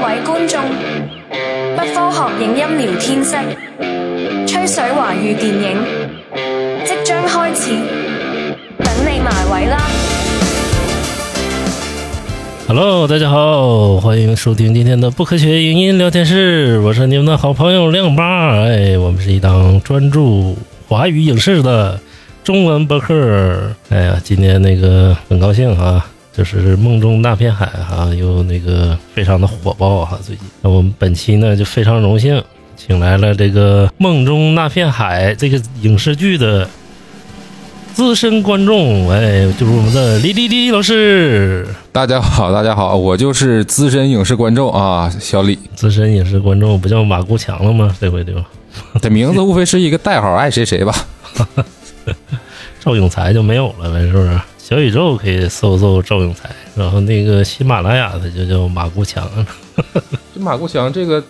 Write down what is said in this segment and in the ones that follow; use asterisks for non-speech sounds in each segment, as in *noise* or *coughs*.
各位觀眾，不科學影音聊天室，吹水華語電影即將開始，等你埋位啦！Hello，大家好，欢迎收听今天的不科学影音聊天室，我是你们的好朋友亮八。哎，我们是一档专注华语影视的中文博客。哎呀，今天那个很高兴啊，就是《梦中那片海》哈、又那个非常的火爆哈、最近。那我们本期呢就非常荣幸，请来了这个《梦中那片海》这个影视剧的资深观众，哎，就是我们的李李李老师。大家好，大家好，我就是资深影视观众啊，小李。资深影视观众不叫马国强了吗？这回对吧？*laughs* 这名字无非是一个代号，爱谁谁吧。赵永才就没有了呗，是不是？小宇宙可以搜搜赵永才，然后那个喜马拉雅的就叫马国强。这马国强这个，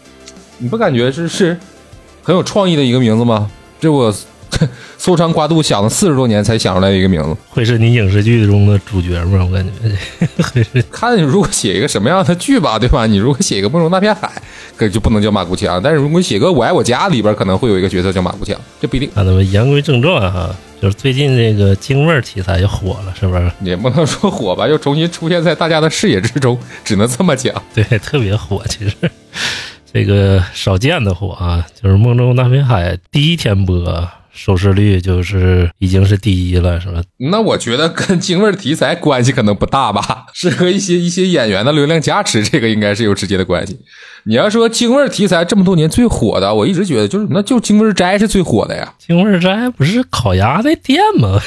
你不感觉是是很有创意的一个名字吗？这我 *laughs* 搜肠刮肚想了四十多年才想出来的一个名字。会是你影视剧中的主角吗？我感觉 *laughs* 会是看你如果写一个什么样的剧吧，对吧？你如果写一个《梦中那片海》，可就不能叫马国强。但是如果写个《我爱我家》里边，可能会有一个角色叫马国强，这不一定。啊，那么言归正传哈，就是最近这个京味儿题材又火了，是不是？也不能说火吧，又重新出现在大家的视野之中，只能这么讲。对，特别火，其实这个少见的火啊，就是《梦中那片海》第一天播。收视率就是已经是第一了，是吧？那我觉得跟京味儿题材关系可能不大吧，*laughs* 是和一些一些演员的流量加持，这个应该是有直接的关系。你要说京味儿题材这么多年最火的，我一直觉得就是那就京味儿斋是最火的呀。京味儿斋不是烤鸭的店吗？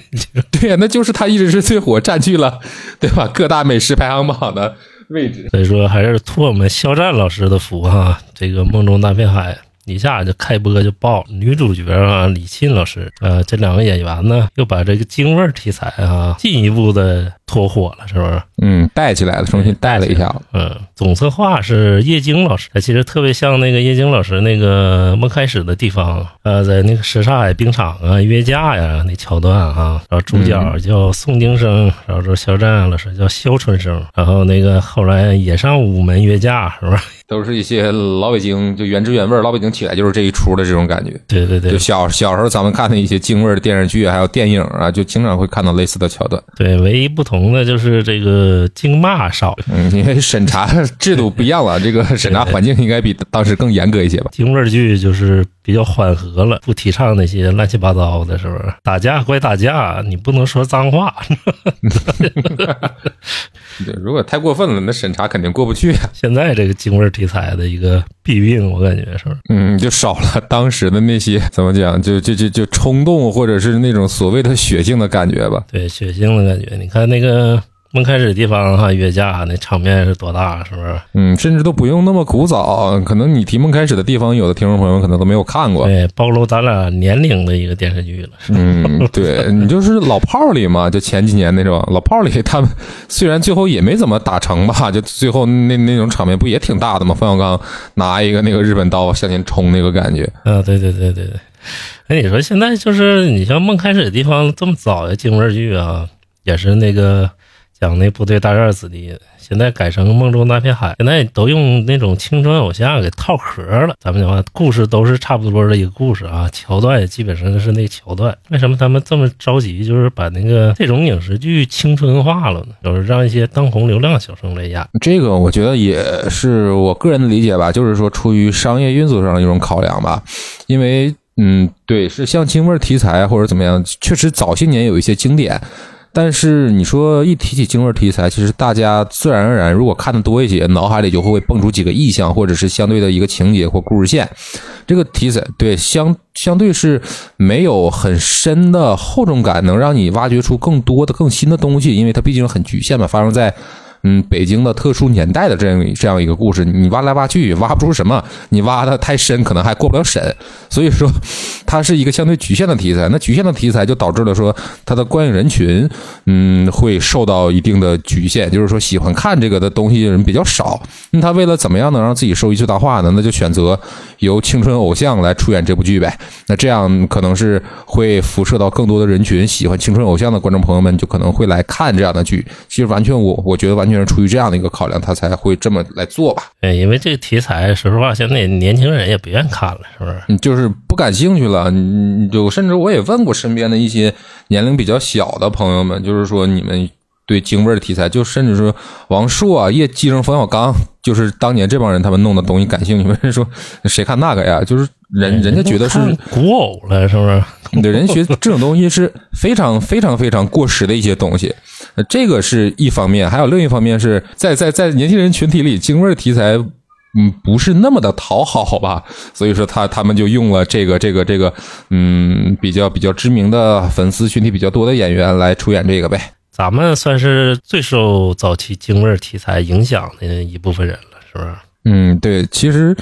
*laughs* 对呀，那就是它一直是最火，占据了对吧各大美食排行榜的位置。所以说还是托我们肖战老师的福哈，这个《梦中大片海》。一下就开播就爆，女主角啊李沁老师，呃，这两个演员呢又把这个京味儿题材啊进一步的拖火了，是不是？嗯，带起来了，重新带了一下。嗯，总策划是叶京老师，其实特别像那个叶京老师那个梦开始的地方，呃，在那个什刹海冰场啊约架呀那桥段啊，然后主角叫宋京生，然后这肖战老师叫肖春生，然后那个后来也上午门约架，是不是？都是一些老北京就原汁原味，老北京起来就是这一出的这种感觉。对对对，就小小时候咱们看的一些京味的电视剧还有电影啊，就经常会看到类似的桥段。对，唯一不同的就是这个京骂少，嗯，因为审查制度不一样了，这个审查环境应该比当时更严格一些吧。京味剧就是比较缓和了，不提倡那些乱七八糟的，是不是？打架归打架，你不能说脏话。*laughs* 对，如果太过分了，那审查肯定过不去啊。*laughs* 现在这个京味题材的一个弊病，我感觉是？嗯，就少了当时的那些怎么讲，就就就就冲动，或者是那种所谓的血性的感觉吧。对，血性的感觉。你看那个。梦开始的地方哈，约架那场面是多大，是不是？嗯，甚至都不用那么古早，可能你提梦开始的地方，有的听众朋友可能都没有看过。对，暴露咱俩年龄的一个电视剧了。嗯，对你就是老炮儿里嘛，就前几年那种老炮儿里，他们虽然最后也没怎么打成吧，就最后那那种场面不也挺大的吗？冯小刚拿一个那个日本刀向前冲那个感觉。啊，对对对对对。哎，你说现在就是你像梦开始的地方这么早的京味剧啊，也是那个。讲那部队大院子弟，现在改成梦中那片海，现在都用那种青春偶像给套壳了。咱们讲话故事都是差不多的一个故事啊，桥段也基本上是那桥段。为什么他们这么着急，就是把那个这种影视剧青春化了呢？就是让一些当红流量小生来演。这个我觉得也是我个人的理解吧，就是说出于商业运作上的一种考量吧，因为嗯，对，是像京味题材或者怎么样，确实早些年有一些经典。但是你说一提起京味题材，其实大家自然而然，如果看的多一些，脑海里就会蹦出几个意象，或者是相对的一个情节或故事线。这个题材对相相对是没有很深的厚重感，能让你挖掘出更多的、更新的东西，因为它毕竟很局限嘛，发生在。嗯，北京的特殊年代的这样这样一个故事，你挖来挖去挖不出什么，你挖的太深，可能还过不了审。所以说，它是一个相对局限的题材。那局限的题材就导致了说，它的观影人群，嗯，会受到一定的局限，就是说喜欢看这个的东西的人比较少。那他为了怎么样能让自己收益最大化呢？那就选择由青春偶像来出演这部剧呗。那这样可能是会辐射到更多的人群，喜欢青春偶像的观众朋友们就可能会来看这样的剧。其实完全我我觉得完。完全是出于这样的一个考量，他才会这么来做吧。对，因为这个题材，说实话，现在年轻人也不愿看了，是不是？嗯，就是不感兴趣了。你就甚至我也问过身边的一些年龄比较小的朋友们，就是说你们对京味儿的题材，就甚至说王朔啊、叶继承、冯小刚，就是当年这帮人他们弄的东西感兴趣。人说谁看那个呀？*laughs* 就是人人家觉得是古偶了，是不是？对，人学这种东西是非常非常非常过时的一些东西，呃这个是一方面，还有另一方面是在在在年轻人群体里，京味儿题材。嗯，不是那么的讨好吧，所以说他他们就用了这个这个这个，嗯，比较比较知名的粉丝群体比较多的演员来出演这个呗。咱们算是最受早期京味儿题材影响的一部分人了，是不是？嗯，对，其实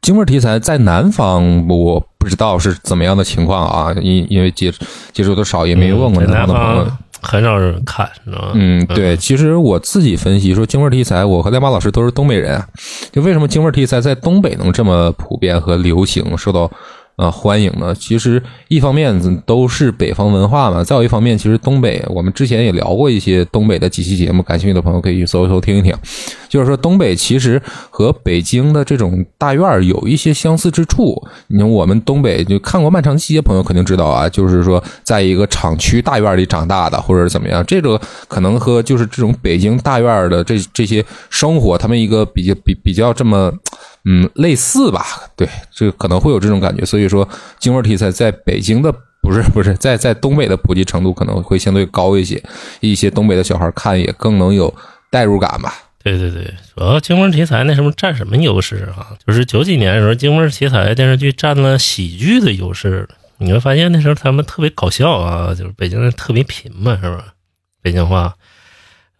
京味儿题材在南方我不知道是怎么样的情况啊，因因为接接触的少，也没有问过南南方的朋友。方很少人看，知道吗？嗯，对，其实我自己分析说京味儿题材，我和亮马老师都是东北人啊，就为什么京味儿题材在东北能这么普遍和流行，受到呃欢迎呢？其实一方面都是北方文化嘛，再有一方面，其实东北我们之前也聊过一些东北的几期节目，感兴趣的朋友可以去搜一搜听一听。就是说，东北其实和北京的这种大院儿有一些相似之处。你看，我们东北就看过《漫长季节》，朋友肯定知道啊，就是说，在一个厂区大院里长大的，或者怎么样，这个可能和就是这种北京大院儿的这这些生活，他们一个比较比比较这么嗯类似吧。对，这可能会有这种感觉。所以说，京味儿题材在北京的。不是 *laughs* 不是，在在东北的普及程度可能会相对高一些，一些东北的小孩看也更能有代入感吧。对对对，主要京味儿题材那什么占什么优势啊？就是九几年的时候，京味儿题材电视剧占了喜剧的优势。你会发现那时候他们特别搞笑啊，就是北京人特别贫嘛，是吧？北京话。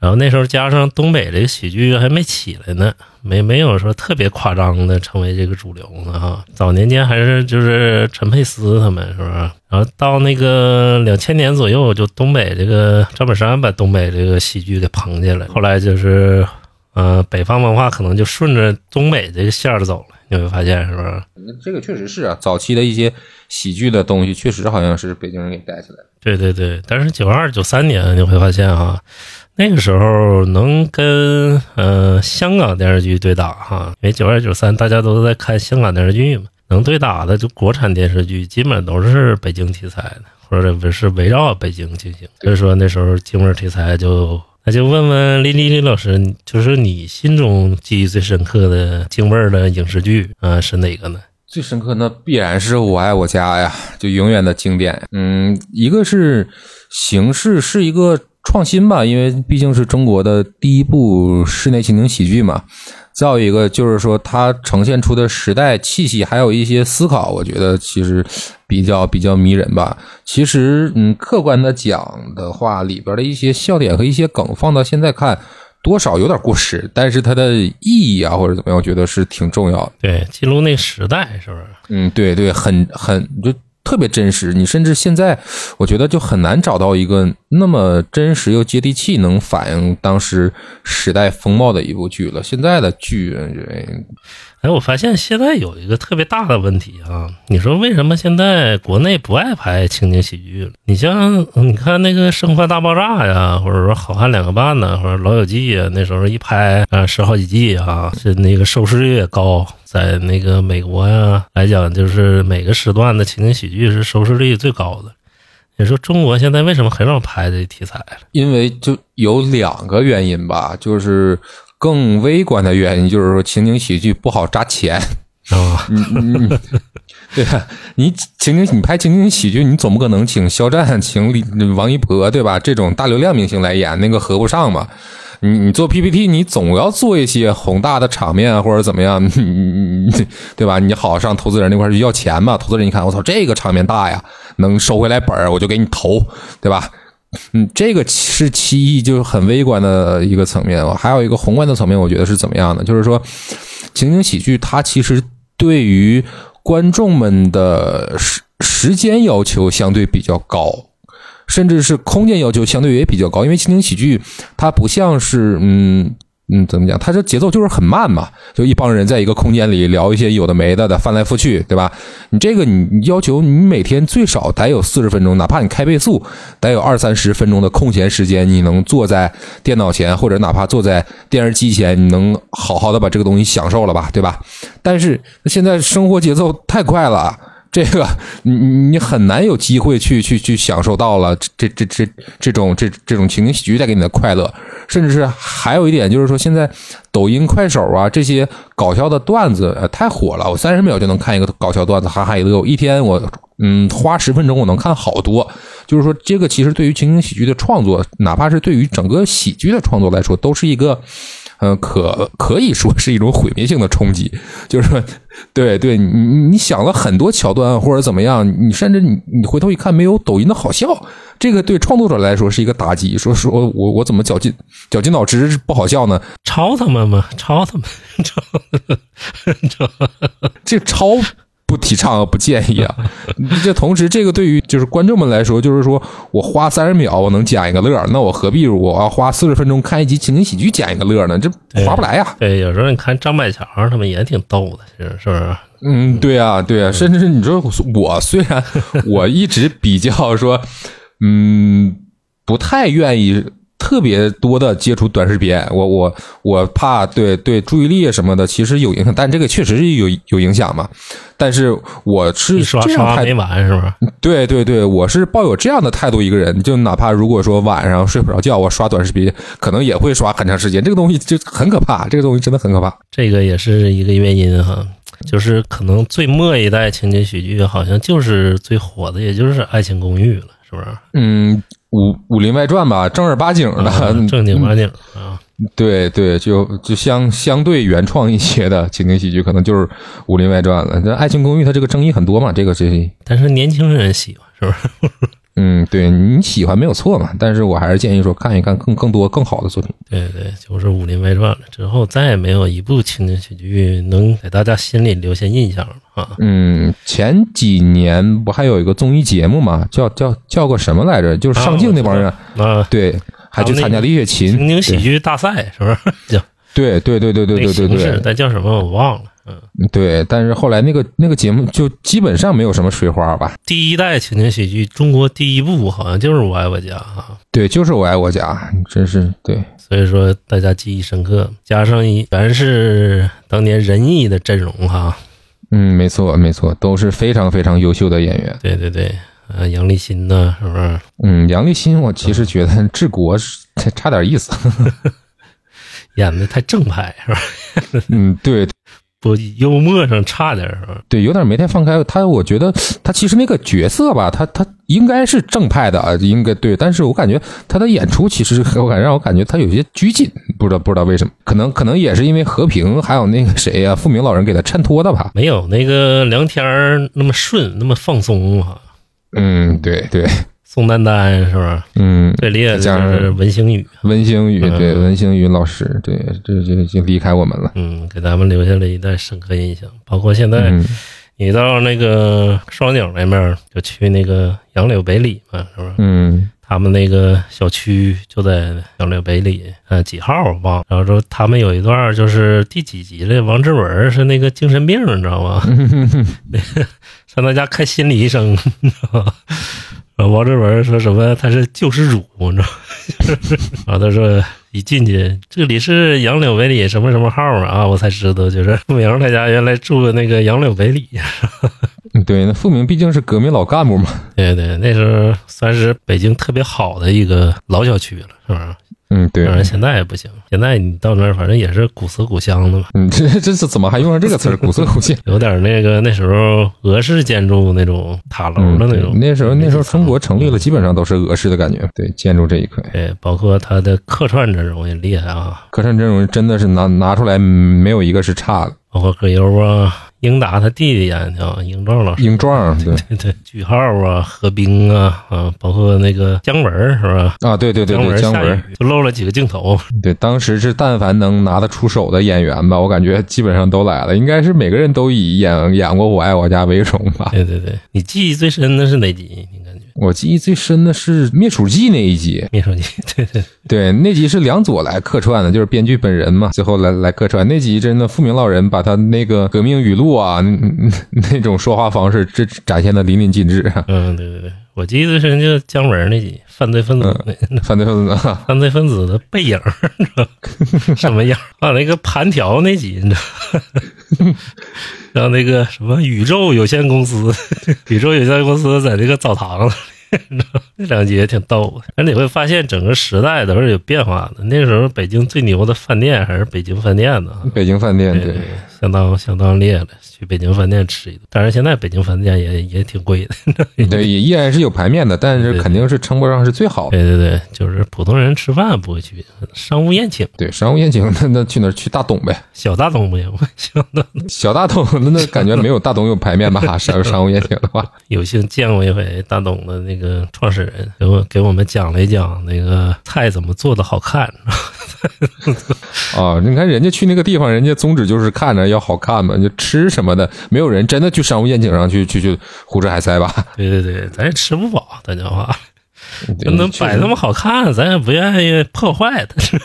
然后那时候加上东北这个喜剧还没起来呢，没没有说特别夸张的成为这个主流呢哈。早年间还是就是陈佩斯他们是不是？然后到那个两千年左右，就东北这个赵本山把东北这个喜剧给捧起来，后来就是。呃，北方文化可能就顺着东北这个线儿走了，你会发现是不是？这个确实是啊，早期的一些喜剧的东西，确实好像是北京人给带起来的。对对对，但是九二九三年你会发现哈，那个时候能跟呃香港电视剧对打哈，因为九二九三大家都在看香港电视剧嘛，能对打的就国产电视剧基本都是北京题材的，或者不是围绕北京进行，所以说那时候京味儿题材就。那就问问李李李老师，就是你心中记忆最深刻的京味儿的影视剧啊、是哪个呢？最深刻那必然是我爱我家呀，就永远的经典。嗯，一个是形式是一个创新吧，因为毕竟是中国的第一部室内情景喜剧嘛。再有一个就是说，它呈现出的时代气息，还有一些思考，我觉得其实比较比较迷人吧。其实，嗯，客观的讲的话，里边的一些笑点和一些梗，放到现在看，多少有点过时，但是它的意义啊，或者怎么样，我觉得是挺重要的。对，记录那时代，是不是？嗯，对对，很很就特别真实。你甚至现在，我觉得就很难找到一个那么真实又接地气，能反映当时时代风貌的一部剧了。现在的剧，哎，我发现现在有一个特别大的问题啊！你说为什么现在国内不爱拍情景喜剧了？你像你看那个《生活大爆炸》呀，或者说《好汉两个半》呢，或者《老友记》呀，那时候一拍啊十好几季啊，是那个收视率也高，在那个美国呀来讲，就是每个时段的情景喜剧是收视率最高的。你说中国现在为什么很少拍这题材了？因为就有两个原因吧，就是。更微观的原因就是说，情景喜剧不好扎钱啊。你你 *laughs* 对吧？你情景你拍情景喜剧，你总不可能请肖战、请李王一博对吧？这种大流量明星来演，那个合不上嘛。你你做 PPT，你总要做一些宏大的场面啊，或者怎么样，你 *laughs* 你对吧？你好上投资人那块去要钱嘛。投资人一看，我操，这个场面大呀，能收回来本儿，我就给你投，对吧？嗯，这个是其一，就是很微观的一个层面。还有一个宏观的层面，我觉得是怎么样的？就是说，情景喜剧它其实对于观众们的时时间要求相对比较高，甚至是空间要求相对也比较高。因为情景喜剧它不像是嗯嗯，怎么讲？他这节奏就是很慢嘛，就一帮人在一个空间里聊一些有的没的的，翻来覆去，对吧？你这个你要求你每天最少得有四十分钟，哪怕你开倍速，得有二三十分钟的空闲时间，你能坐在电脑前，或者哪怕坐在电视机前，你能好好的把这个东西享受了吧，对吧？但是现在生活节奏太快了。这个你你很难有机会去去去享受到了这这这这种这这种情景喜剧带给你的快乐，甚至是还有一点就是说，现在抖音、快手啊这些搞笑的段子太火了，我三十秒就能看一个搞笑段子，哈哈一乐，一天我嗯花十分钟我能看好多。就是说，这个其实对于情景喜剧的创作，哪怕是对于整个喜剧的创作来说，都是一个。嗯，可可以说是一种毁灭性的冲击，就是说，对对，你你想了很多桥段或者怎么样，你甚至你你回头一看，没有抖音的好笑，这个对创作者来说是一个打击。说说我我怎么绞尽绞尽脑汁不好笑呢？抄他们嘛？抄他们？*laughs* 抄？*laughs* 抄？这抄？不提倡，不建议啊！*laughs* 这同时，这个对于就是观众们来说，就是说我花三十秒我能捡一个乐，那我何必我要花四十分钟看一集情景喜剧捡一个乐呢？这划不来呀！对，有时候你看张百强他们也挺逗的，其实是不是？嗯，对啊，对啊，甚至你说我虽然我一直比较说，嗯，不太愿意。特别多的接触短视频，我我我怕对对注意力什么的，其实有影响，但这个确实是有有影响嘛。但是我是刷刷没完是不是？对对对，我是抱有这样的态度一个人，就哪怕如果说晚上睡不着觉，我刷短视频可能也会刷很长时间。这个东西就很可怕，这个东西真的很可怕。这个也是一个原因哈，就是可能最末一代情景喜剧好像就是最火的，也就是《爱情公寓》了，是不是？嗯。武武林外传吧，正儿八经的，正经八经啊，对对，就就相相对原创一些的情景喜剧，可能就是武林外传了。那爱情公寓它这个争议很多嘛，这个这，但是年轻人喜欢，是不是？嗯，对你喜欢没有错嘛，但是我还是建议说看一看更更多更好的作品。对对，就是《武林外传》了之后，再也没有一部情景喜剧能给大家心里留下印象了啊。嗯，前几年不还有一个综艺节目嘛，叫叫叫个什么来着？就是上镜那帮人啊，对，还去参加了乐琴情景喜剧大赛，是不是？*laughs* 叫对对对对对对对对，那叫什么我忘了。嗯，对，但是后来那个那个节目就基本上没有什么水花吧。第一代情景喜剧，中国第一部好像就是《我爱我家》啊。对，就是《我爱我家》，真是对。所以说大家记忆深刻，加上一全是当年仁义的阵容哈。嗯，没错没错，都是非常非常优秀的演员。对对对，呃，杨立新呢，是不是？嗯，杨立新，我其实觉得治国差差点意思，*laughs* 演的太正派是吧？*laughs* 嗯，对。不幽默上差点是吧？对，有点没太放开他。我觉得他其实那个角色吧，他他应该是正派的啊，应该对。但是我感觉他的演出其实我感让我感觉他有些拘谨，不知道不知道为什么，可能可能也是因为和平还有那个谁呀，富明老人给他衬托的吧。没有那个梁天那么顺，那么放松啊。嗯，对对。宋丹丹是不是？嗯，最厉害的就是文星宇，文星宇对文星宇老师，对，这就就离开我们了。嗯，给咱们留下了一段深刻印象。包括现在，你到那个双井那面，就去那个杨柳北里嘛，是不是？嗯，他们那个小区就在杨柳北里，呃，几号我忘了。然后说他们有一段就是第几集了？王志文是那个精神病，你知道吗？*laughs* 上他家看心理医生，你知道吗？王志文说什么？他是救世主，你知道？*laughs* 啊，他说一进去，这里是杨柳北里什么什么号啊？我才知道，就是付明他家原来住那个杨柳北里。对，那付明毕竟是革命老干部嘛。*laughs* 对对，那时候算是北京特别好的一个老小区了，是不是？嗯，对，当然现在也不行。现在你到那儿，反正也是古色古香的嘛。嗯，这这是怎么还用上这个词儿？古色古香，*laughs* 有点那个那时候俄式建筑那种塔楼的那种。那时候那时候中国成立了，基本上都是俄式的感觉。对，建筑这一块。对，包括他的客串阵容也厉害啊。客串阵容真的是拿拿出来没有一个是差的。包括葛优啊。英达他弟弟演的啊，英壮老师。英壮，对 *laughs* 对对，句号啊，何冰啊，啊，包括那个姜文是吧？啊，对对对对，姜文就露了几个镜头。*laughs* 对，当时是但凡能拿得出手的演员吧，我感觉基本上都来了，应该是每个人都以演演过《我爱我家》为荣吧。对对对，你记忆最深的是哪集？我记忆最深的是《灭鼠记》那一集，灭鼠记，*laughs* 对对，对，那集是梁左来客串的，就是编剧本人嘛，最后来来客串。那集真的富明老人把他那个革命语录啊，那那种说话方式，这展现的淋漓尽致。嗯，对对对，我记得最深就姜文那集，犯罪分子那、犯罪分子，犯罪分子的背影，你知道什么样？*laughs* 啊，那个盘条那集，你知道？然后那个什么宇宙有限公司，*laughs* 宇宙有限公司在那个澡堂子。那两集也挺逗的，而你会发现整个时代都是有变化的。那时候北京最牛的饭店还是北京饭店呢，北京饭店对，相当相当烈了。去北京饭店吃一顿，但是现在北京饭店也也挺贵的，*laughs* 对，也依然是有排面的，但是肯定是称不上是最好的。对对对，就是普通人吃饭不会去，商务宴请。对，商务宴请 *laughs* 那那去哪儿？去大董呗，小大董不行，小大小大董那那感觉没有大董有排面吧？商商务宴请的话，*laughs* 有幸见过一回大董的那个创始人，给我给我们讲了一讲那个菜怎么做的好看。啊，你看人家去那个地方，人家宗旨就是看着要好看嘛，就吃什么。的没有人真的去商务宴请上去去去胡吃海塞吧？对对对，咱也吃不饱，咱讲话，能摆那么好看，咱也不愿意破坏它。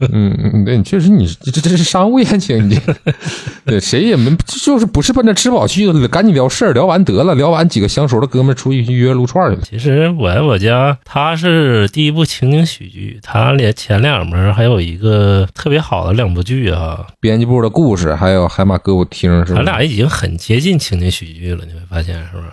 *laughs* 嗯嗯，对，确实你这这是商务宴请，你 *laughs* 对谁也没就是不是奔着吃饱去的，赶紧聊事儿，聊完得了，聊完几个相熟的哥们出去约撸串去了。其实我爱我家，它是第一部情景喜剧，它连前两门还有一个特别好的两部剧啊，编辑部的故事，还有海马歌舞厅，是吧？咱俩已经很接近情景喜剧了，你会发现是不是？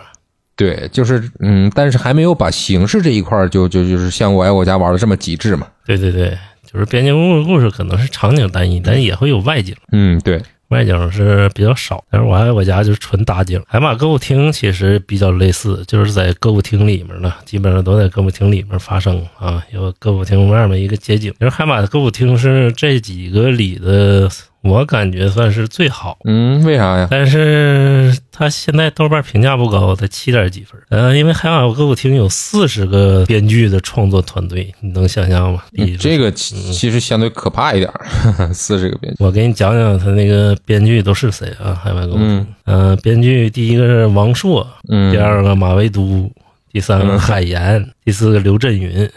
对，就是嗯，但是还没有把形式这一块就就就是像我爱我家玩的这么极致嘛。对对对。就是编辑部的故事可能是场景单一，但也会有外景。嗯，对，外景是比较少。但是我爱我家就是纯打景。海马歌舞厅其实比较类似，就是在歌舞厅里面呢，基本上都在歌舞厅里面发生啊。有歌舞厅外面一个街景。其实海马的歌舞厅是这几个里的。我感觉算是最好，嗯，为啥呀？但是他现在豆瓣评价不高，才七点几分。嗯，因为海马歌舞厅有四十个编剧的创作团队，你能想象吗？这个其实相对可怕一点，*laughs* 四十个编剧。我给你讲讲他那个编剧都是谁啊？海马歌舞厅，嗯，编剧第一个是王朔，嗯，第二个马未都，第三个海岩，*laughs* 第四个刘震云，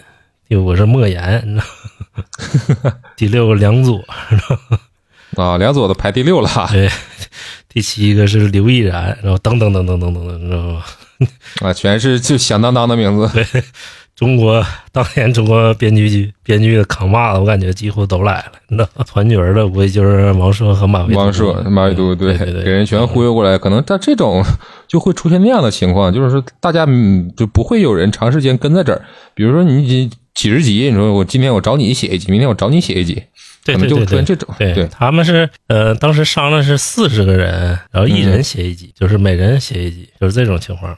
第五个是莫言，*laughs* 第六个梁左，啊，梁左的排第六了。*laughs* 对，第七个是刘毅然，然后等等等等等等等，你知道吗？*laughs* 啊，全是就响当当的名字。对，中国当年中国编剧剧编剧的扛把子，我感觉几乎都来了。那团角的无非就是王朔和马未王朔、马未都，对对对，给人全忽悠过来。可能在这种就会出现那样的情况，就是说大家就不会有人长时间跟在这儿。比如说你几几十集，你说我今天我找你写一集，明天我找你写一集。对对对对，对他们是呃，当时商量是四十个人，然后一人写一集，就是每人写一集，就是这种情况。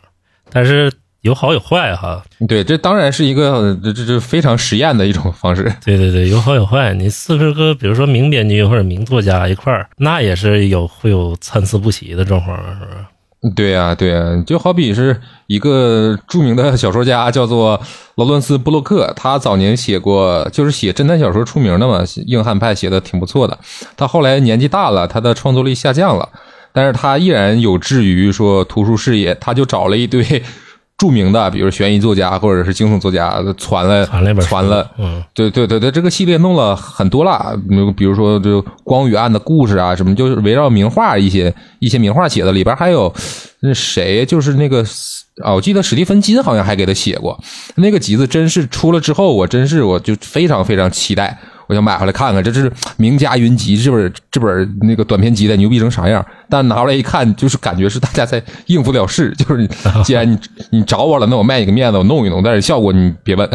但是有好有坏哈。对，这当然是一个这这非常实验的一种方式。*laughs* 对对对，有好有坏。你四十个，比如说名编剧或者名作家一块儿，那也是有会有参差不齐的状况，是不是？对呀，对呀，就好比是一个著名的小说家，叫做劳伦斯·布洛克，他早年写过，就是写侦探小说出名的嘛，硬汉派写的挺不错的。他后来年纪大了，他的创作力下降了，但是他依然有志于说图书事业，他就找了一堆。著名的，比如悬疑作家或者是惊悚作家，传了传了，嗯，对对对对，这个系列弄了很多了，比如说就《光与暗的故事》啊，什么就是围绕名画一些一些名画写的，里边还有那谁，就是那个啊，我记得史蒂芬金好像还给他写过那个集子，真是出了之后，我真是我就非常非常期待。我想买回来看看，这是名家云集，这本这本那个短篇集的牛逼成啥样？但拿回来一看，就是感觉是大家在应付了事，就是既然你你找我了，那我卖你个面子，我弄一弄，但是效果你别问。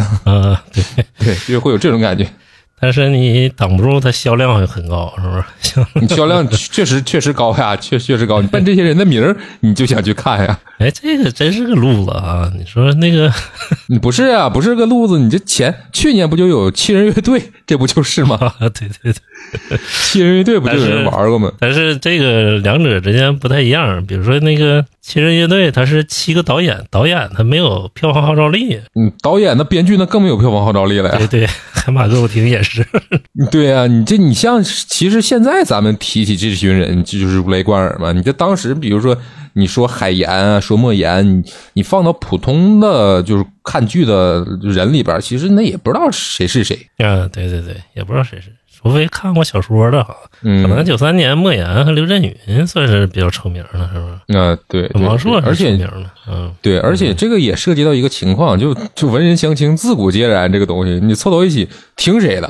对对，就会有这种感觉。但是你挡不住它销量很高，是不是？你销量确实确实高呀，确确实高。你奔这些人的名儿，你就想去看呀。哎，这个真是个路子啊！你说那个，*laughs* 你不是啊，不是个路子。你这前去年不就有七人乐队，这不就是吗？*laughs* 对对对，七人乐队不就有人玩过吗？但是这个两者之间不太一样。比如说那个七人乐队，他是七个导演，导演他没有票房号召力。嗯，导演那编剧那更没有票房号召力了呀。对对，海马歌舞厅也是。*laughs* 对呀，你这你像，其实现在咱们提起这群人，这就是如雷贯耳嘛。你这当时，比如说你说海岩啊，说莫言，你你放到普通的就是看剧的人里边，其实那也不知道谁是谁。嗯，对对对，也不知道谁是，除非看过小说的哈。嗯，可能九三年莫言和刘震云算是比较出名了，是吧？啊，对，对王朔对而且是出名的，嗯，对，而且这个也涉及到一个情况，就就文人相轻，自古皆然这个东西，你凑到一起听谁的，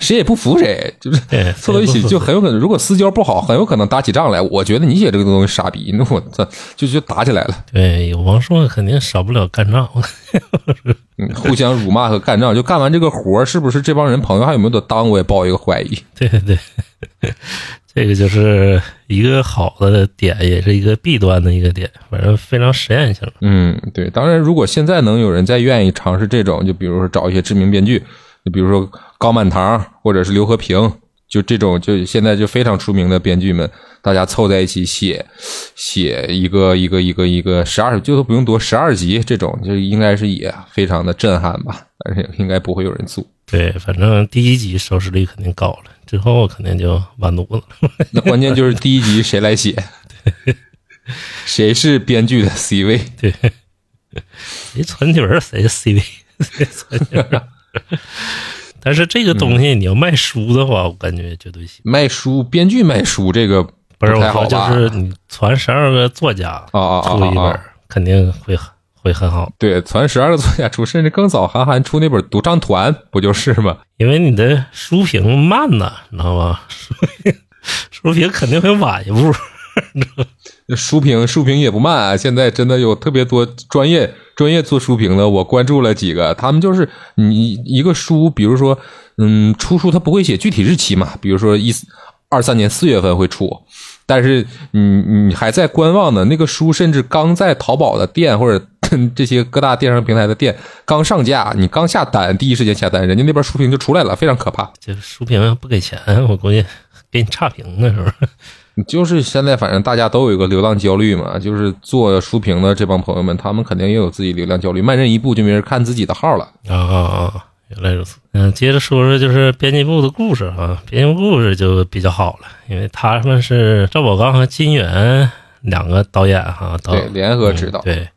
谁也不服谁，就是，*laughs* 凑到一起就很有可能，如果私交不好，很有可能打起仗来。我觉得你写这个东西傻逼，那我操，就就打起来了，对，王朔肯定少不了干仗。*laughs* 嗯，互相辱骂和干仗。就干完这个活儿是不是这帮人朋友还有没有得当，我也抱一个怀疑。*laughs* 对对对，这个就是一个好的点，也是一个弊端的一个点，反正非常实验性。嗯，对。当然，如果现在能有人再愿意尝试这种，就比如说找一些知名编剧，就比如说高满堂或者是刘和平，就这种就现在就非常出名的编剧们，大家凑在一起写写一个一个一个一个十二，就都不用多十二集这种，就应该是也非常的震撼吧。而且应该不会有人做。对，反正第一集收视率肯定高了，之后肯定就完犊子了。*laughs* 那关键就是第一集谁来写，谁是编剧的 C 位？对，*laughs* 谁传角儿谁 C 位，谁传角儿啊。*laughs* 但是这个东西你要卖书的话，我感觉绝对行。卖书，编剧卖书这个不是我？说，就是你传十二个作家啊啊啊出一本肯定会会很好，对，传十二个作家出，甚至更早，韩寒出那本《独唱团》，不就是吗？因为你的书评慢呐，你知道吗？*laughs* 书评书评肯定会晚一步。*laughs* 书评书评也不慢啊，现在真的有特别多专业专业做书评的，我关注了几个，他们就是你一个书，比如说，嗯，出书他不会写具体日期嘛，比如说一二三年四月份会出，但是你你还在观望呢，那个书甚至刚在淘宝的店或者 *coughs* 这些各大电商平台的店刚上架，你刚下单，第一时间下单，人家那边书评就出来了，非常可怕。这书评不给钱，我估计给你差评呢，是不是？就是现在，反正大家都有一个流量焦虑嘛，就是做书评的这帮朋友们，他们肯定也有自己流量焦虑，慢人一步就没人看自己的号了。啊啊啊！原来如此。嗯，接着说说就是编辑部的故事啊，编辑部故事就比较好了，因为他们是赵宝刚和金源两个导演哈，导对，联合指导。嗯对，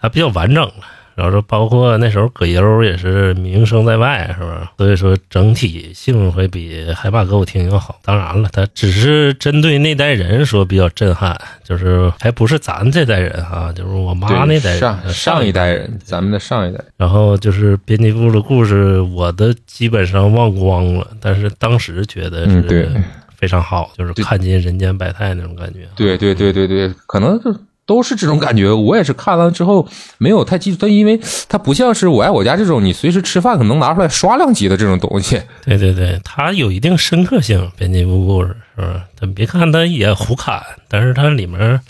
他比较完整了。然后说，包括那时候葛优也是名声在外，是不是？所以说整体性会比《害怕歌舞厅》要好。当然了，他只是针对那代人说比较震撼，就是还不是咱这代人哈，就是我妈那代人，上上一代人，咱们的上一代。然后就是编辑部的故事，我都基本上忘光了，但是当时觉得嗯，对是，非常好，就是看尽人间百态那种感觉。对对对对对，可能就都是这种感觉。我也是看了之后没有太记住，但因为它不像是我爱我家这种，你随时吃饭可能拿出来刷两集的这种东西。对对对，它有一定深刻性，编辑部故事是吧？咱别看它也胡侃，但是它里面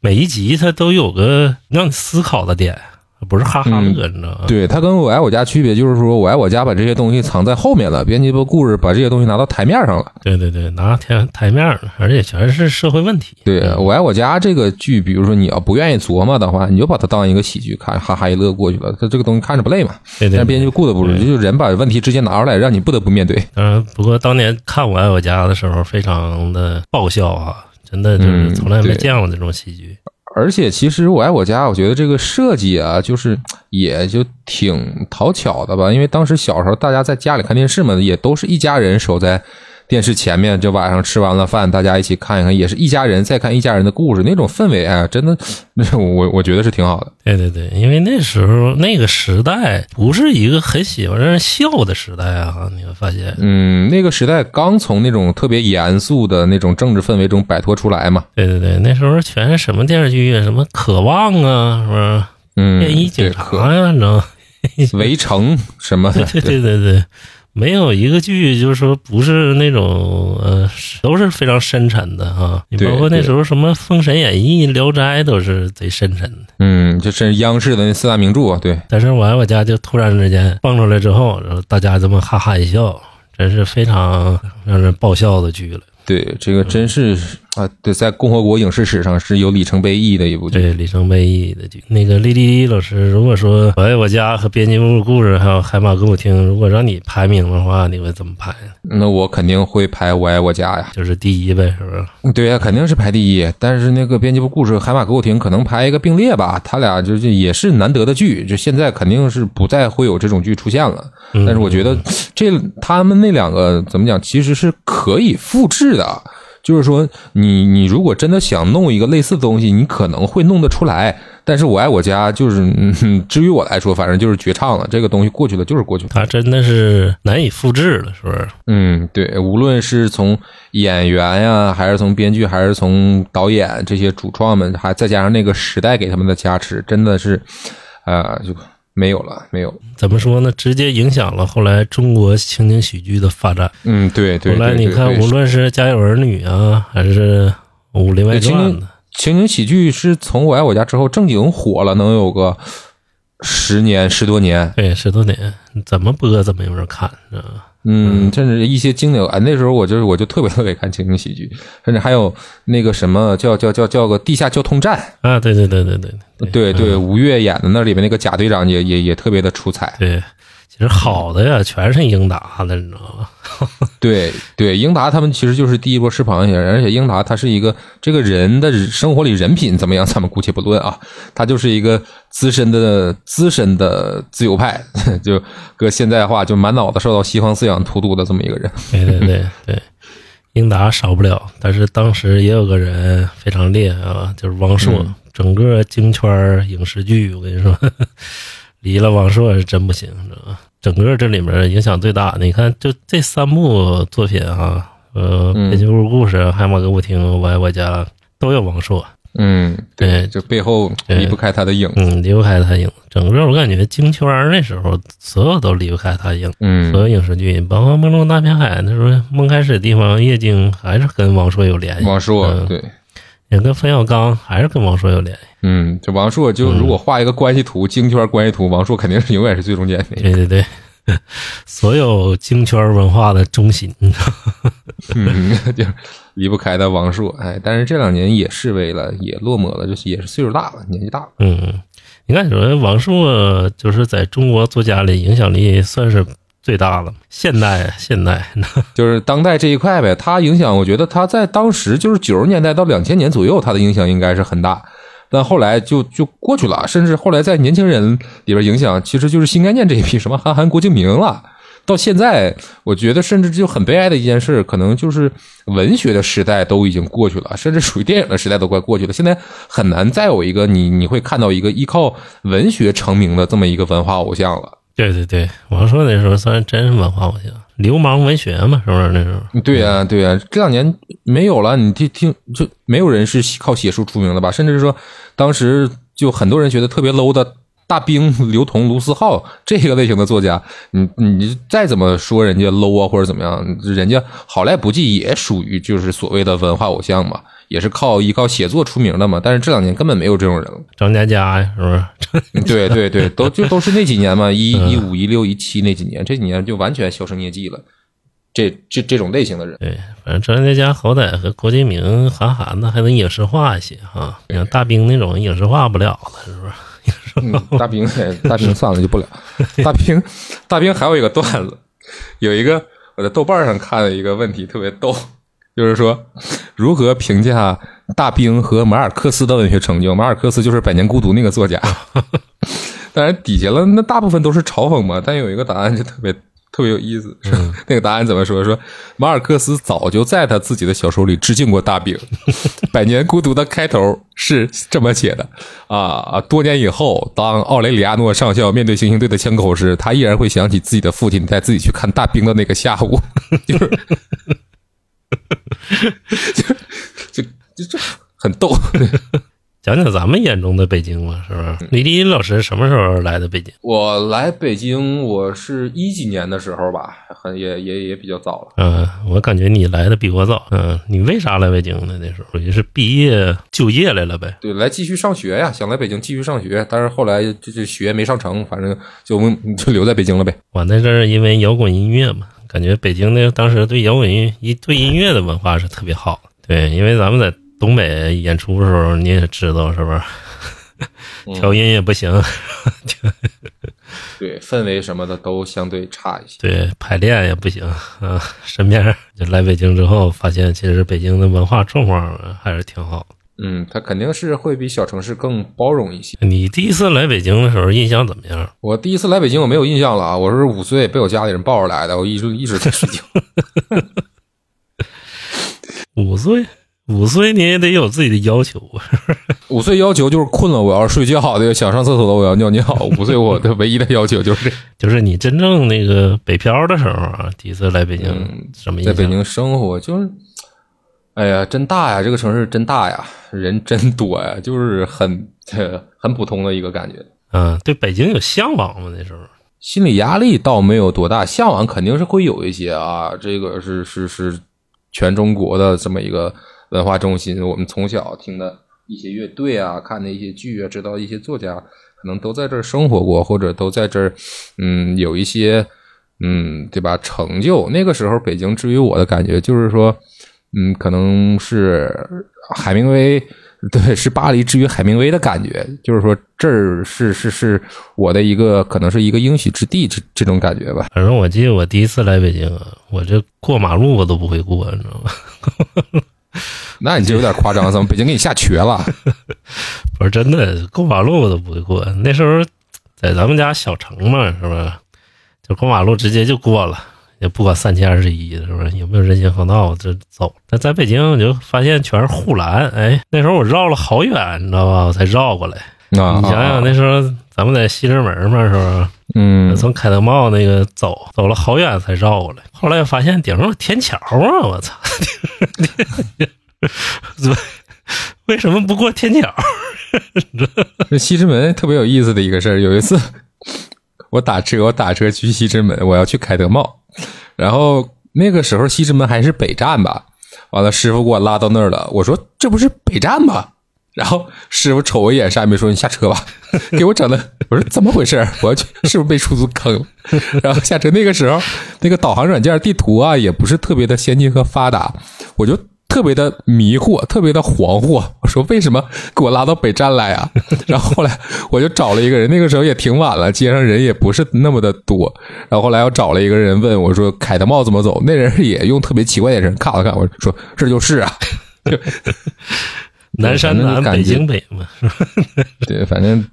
每一集它都有个让你思考的点，不是哈哈乐，你知道吗？对，它跟我爱我家区别就是说，我爱我家把这些东西藏在后面了，编辑部故事把这些东西拿到台面上了。对对对，拿台台面了，而且全是社会问题。对我爱我家这个剧，比如说你要不愿意琢磨的话，你就把它当一个喜剧看，哈哈一乐过去了。它这个东西看着不累嘛。对对对但编辑部顾的不是，就是人把问题直接拿出来，让你不得不面对。嗯，不过当年看《我爱我家》的时候，非常的爆笑啊！真的就是嗯从来没见过这种喜剧。而且其实我爱我家，我觉得这个设计啊，就是也就挺讨巧的吧。因为当时小时候大家在家里看电视嘛，也都是一家人守在电视前面，就晚上吃完了饭，大家一起看一看，也是一家人在看一家人的故事，那种氛围啊，真的，*laughs* 我我觉得是挺好的。对对对，因为那时候那个时代不是一个很喜欢让人笑的时代啊，你会发现。嗯，那个时代刚从那种特别严肃的那种政治氛围中摆脱出来嘛。对对对，那时候全是什么电视剧啊，什么《渴望》啊，是吧？嗯，便衣警察呀，你知道吗？*laughs* 围城什么的，对对对对，没有一个剧就是说不是那种呃，都是非常深沉的啊。你包括那时候什么《封神演义》《聊斋》都是贼深沉的。嗯，就是央视的那四大名著啊，对，但是我爱我家就突然之间蹦出来之后，然后大家这么哈哈一笑，真是非常让人爆笑的剧了。对，这个真是啊，对，在共和国影视史上是有里程碑意义的一部剧。对里程碑意义的剧。那个丽丽老师，如果说《我爱我家》和《编辑部故事》还有《海马歌舞厅》，如果让你排名的话，你会怎么排？那我肯定会排《我爱我家》呀。就是第一呗，是不是？对呀，肯定是排第一。但是那个编辑部故事、海马歌舞厅可能排一个并列吧，他俩就是也是难得的剧，就现在肯定是不再会有这种剧出现了。嗯但是我觉得这他们那两个怎么讲，其实是可以复制的。就是说，你你如果真的想弄一个类似的东西，你可能会弄得出来。但是我爱我家就是，嗯，*laughs* 至于我来说，反正就是绝唱了。这个东西过去了就是过去了。它真的是难以复制了，是不是？嗯，对，无论是从演员呀，还是从编剧，还是从导演这些主创们，还再加上那个时代给他们的加持，真的是，呃、就没有了，没有。怎么说呢？直接影响了后来中国情景喜剧的发展。嗯，对对后来你看，无论是《家有儿女》啊，还是《武林外传》情景喜剧是从《我爱我家》之后正经火了，能有个十年十多年。对，十多年，怎么播怎么有人看，知道吧？嗯，甚至一些经典啊，那时候我就是我就特别特别看情景喜剧，甚至还有那个什么叫叫叫叫个地下交通站，啊，对对对对对对。对，吴越演的那里面那个贾队长也也也特别的出彩。对，其实好的呀，全是英达的，你知道吗？*laughs* *laughs* 对对，英达他们其实就是第一波吃螃蟹，而且英达他是一个这个人的生活里人品怎么样，咱们姑且不论啊，他就是一个资深的资深的自由派，*laughs* 就搁现在话就满脑子受到西方思想荼毒的这么一个人。对对对对，英达少不了，但是当时也有个人非常厉害啊，就是王朔。嗯整个京圈影视剧，我跟你说，离了王朔是真不行，知道吧？整个这里面影响最大的，你看就这三部作品啊，呃，嗯《编辑部故事》《海马歌舞厅》《我爱我家》都有王朔。嗯，对，就背后离不开他的影。嗯，离不开他影。整个我感觉京圈那时候所有都离不开他影。所嗯有影视剧，包括《梦中大片海》，那时候梦开始的地方，叶京还是跟王朔有联系，王朔嗯对，也跟冯小刚还是跟王朔有联系。嗯，这王朔就如果画一个关系图，京圈关系图，王朔肯定是永远是最中间的那个。对对对，所有京圈文化的中心。*laughs* 嗯，就离不开的王朔，哎，但是这两年也示威了，也落寞了，就是也是岁数大了，年纪大了。嗯，你看，说王朔就是在中国作家里影响力算是最大了。现代，现代，*laughs* 就是当代这一块呗，他影响，我觉得他在当时就是九十年代到两千年左右，他的影响应该是很大，但后来就就过去了，甚至后来在年轻人里边影响，其实就是新概念这一批，什么 *laughs* 韩寒、郭敬明了。到现在，我觉得甚至就很悲哀的一件事，可能就是文学的时代都已经过去了，甚至属于电影的时代都快过去了。现在很难再有一个你你会看到一个依靠文学成名的这么一个文化偶像了。对对对，王朔那时候算真是文化偶像，流氓文学嘛，是不是那时候？对呀、对呀、这两年没有了，你听听，就没有人是靠写书出名的吧？甚至说，当时就很多人觉得特别 low 的大兵、*laughs* 刘同、卢思浩这个类型的作家，你你再怎么说人家 low 啊或者怎么样，人家好赖不济也属于就是所谓的文化偶像嘛，也是靠依靠写作出名的嘛。但是这两年根本没有这种人了。张嘉佳呀，是不是？*laughs* 对对对，都就都是那几年嘛，一一五一六一七那几年，这几年就完全销声匿迹了。这这这种类型的人，对，反正张嘉佳好歹和郭敬明、韩寒的还能影视化一些哈，你像大兵那种影视化不了了，是不是？嗯，大兵，大兵算了就不聊。*laughs* 大兵，大兵还有一个段子，有一个我在豆瓣上看了一个问题特别逗，就是说如何评价大兵和马尔克斯的文学成就？马尔克斯就是《百年孤独》那个作家，*laughs* 当然底下了那大部分都是嘲讽嘛，但有一个答案就特别特别有意思，是那个答案怎么说？说马尔克斯早就在他自己的小说里致敬过大兵，《百年孤独》的开头是这么写的。啊，多年以后，当奥雷里亚诺上校面对行刑队的枪口时，他依然会想起自己的父亲带自己去看大兵的那个下午，*laughs* 就是 *laughs* 就就就就很逗。讲讲咱们眼中的北京吧，是不是？李丽老师什么时候来的北京？我来北京，我是一几年的时候吧，很也也也比较早了。嗯，我感觉你来的比我早。嗯，你为啥来北京呢？那时候也是毕业就业来了呗。对，来继续上学呀，想来北京继续上学，但是后来就就学没上成，反正就就留在北京了呗。我在这儿因为摇滚音乐嘛，感觉北京那当时对摇滚音一对音乐的文化是特别好。对，因为咱们在东北演出的时候，你也知道是不是？调音也不行，对，氛围什么的都相对差一些。对，排练也不行啊。身边就来北京之后，发现其实北京的文化状况还是挺好。嗯，它肯定是会比小城市更包容一些。你第一次来北京的时候印象怎么样？我第一次来北京我没有印象了啊，我是五岁被我家里人抱着来的，我一直一直在睡觉。*laughs* 五岁，五岁你也得有自己的要求啊。*laughs* 五岁要求就是困了我要睡觉对，想上厕所了我要尿尿。五岁我的唯一的要求就是，*laughs* 就是你真正那个北漂的时候啊，第一次来北京，什么？在北京生活就是，哎呀，真大呀！这个城市真大呀，人真多呀，就是很很普通的一个感觉。嗯，对北京有向往吗？那时候心理压力倒没有多大，向往肯定是会有一些啊。这个是是是全中国的这么一个文化中心，我们从小听的一些乐队啊，看的一些剧啊，知道一些作家，可能都在这儿生活过，或者都在这儿，嗯，有一些，嗯，对吧？成就那个时候，北京至于我的感觉就是说，嗯，可能是海明威。对，是巴黎之于海明威的感觉，就是说这儿是是是我的一个，可能是一个应许之地，这这种感觉吧。反正我记得我第一次来北京啊，我这过马路我都不会过，你知道吗？*laughs* 那你这有点夸张，怎么北京给你下瘸了？*laughs* 不是真的，过马路我都不会过。那时候在咱们家小城嘛，是吧？就过马路直接就过了。也不管三七二十一，是不是有没有人行横道就走？那在北京就发现全是护栏，哎，那时候我绕了好远，你知道吧？我才绕过来。啊，你想想那时候咱们在西直门嘛，是吧？嗯，从凯德茂那个走，走了好远才绕过来。后来发现顶上有天桥啊！我操，*laughs* 为什么不过天桥？*laughs* 这西直门特别有意思的一个事儿。有一次我打车，我打车去西直门，我要去凯德茂。然后那个时候西直门还是北站吧，完了师傅给我拉到那儿了。我说这不是北站吗？然后师傅瞅我一眼，啥也没说，你下车吧。*laughs* 给我整的，我说怎么回事？我要去是不是被出租坑了？然后下车那个时候，那个导航软件地图啊也不是特别的先进和发达，我就特别的迷惑，特别的恍惚。我说为什么给我拉到北站来啊？*laughs* 然后后来我就找了一个人，那个时候也挺晚了，街上人也不是那么的多。然后后来我找了一个人问我说：“凯德茂怎么走？”那人也用特别奇怪的眼神看了看我说：“这就是啊。*laughs* ”南山南，北京北嘛。*laughs* 对，反正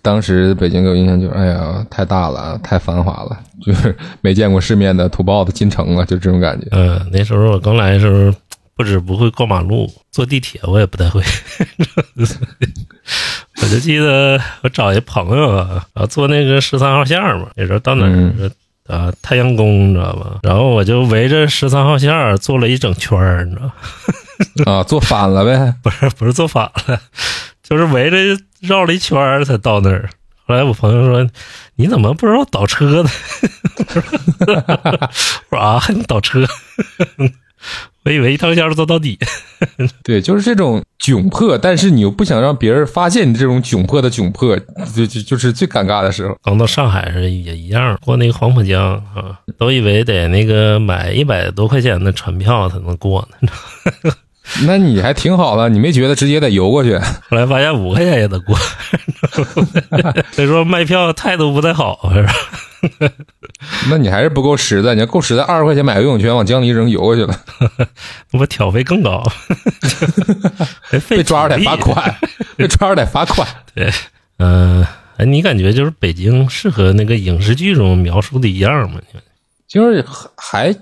当时北京给我印象就是，哎呀，太大了，太繁华了，就是没见过世面的土包子进城了，就这种感觉。嗯，那时候我刚来的时候，不止不会过马路，坐地铁我也不太会。我就记得我找一朋友啊，坐那个十三号线嘛，那时候到哪儿啊？太阳宫，你知道吧？然后我就围着十三号线坐了一整圈儿，你知道。*laughs* 啊，坐反了呗？不是，不是坐反了，就是围着绕了一圈才到那儿。后来我朋友说：“你怎么不知道倒车呢？” *laughs* 我说：*laughs* “啊，你倒车？我以为一趟线坐到底。*laughs* ”对，就是这种窘迫，但是你又不想让别人发现你这种窘迫的窘迫，就就就是最尴尬的时候。刚到上海时也一样，过那个黄浦江啊，都以为得那个买一百多块钱的船票才能过呢。*laughs* 那你还挺好的，你没觉得直接得游过去？后来发现五块钱也得过，*laughs* 所以说卖票态度不太好，是吧？*laughs* 那你还是不够实在，你要够实在，二十块钱买个游泳圈往江里一扔游过去了，*laughs* 我挑费更高，*laughs* 被抓着得罚款，被抓着得罚款。对，嗯，哎，你感觉就是北京是和那个影视剧中描述的一样吗？就是还。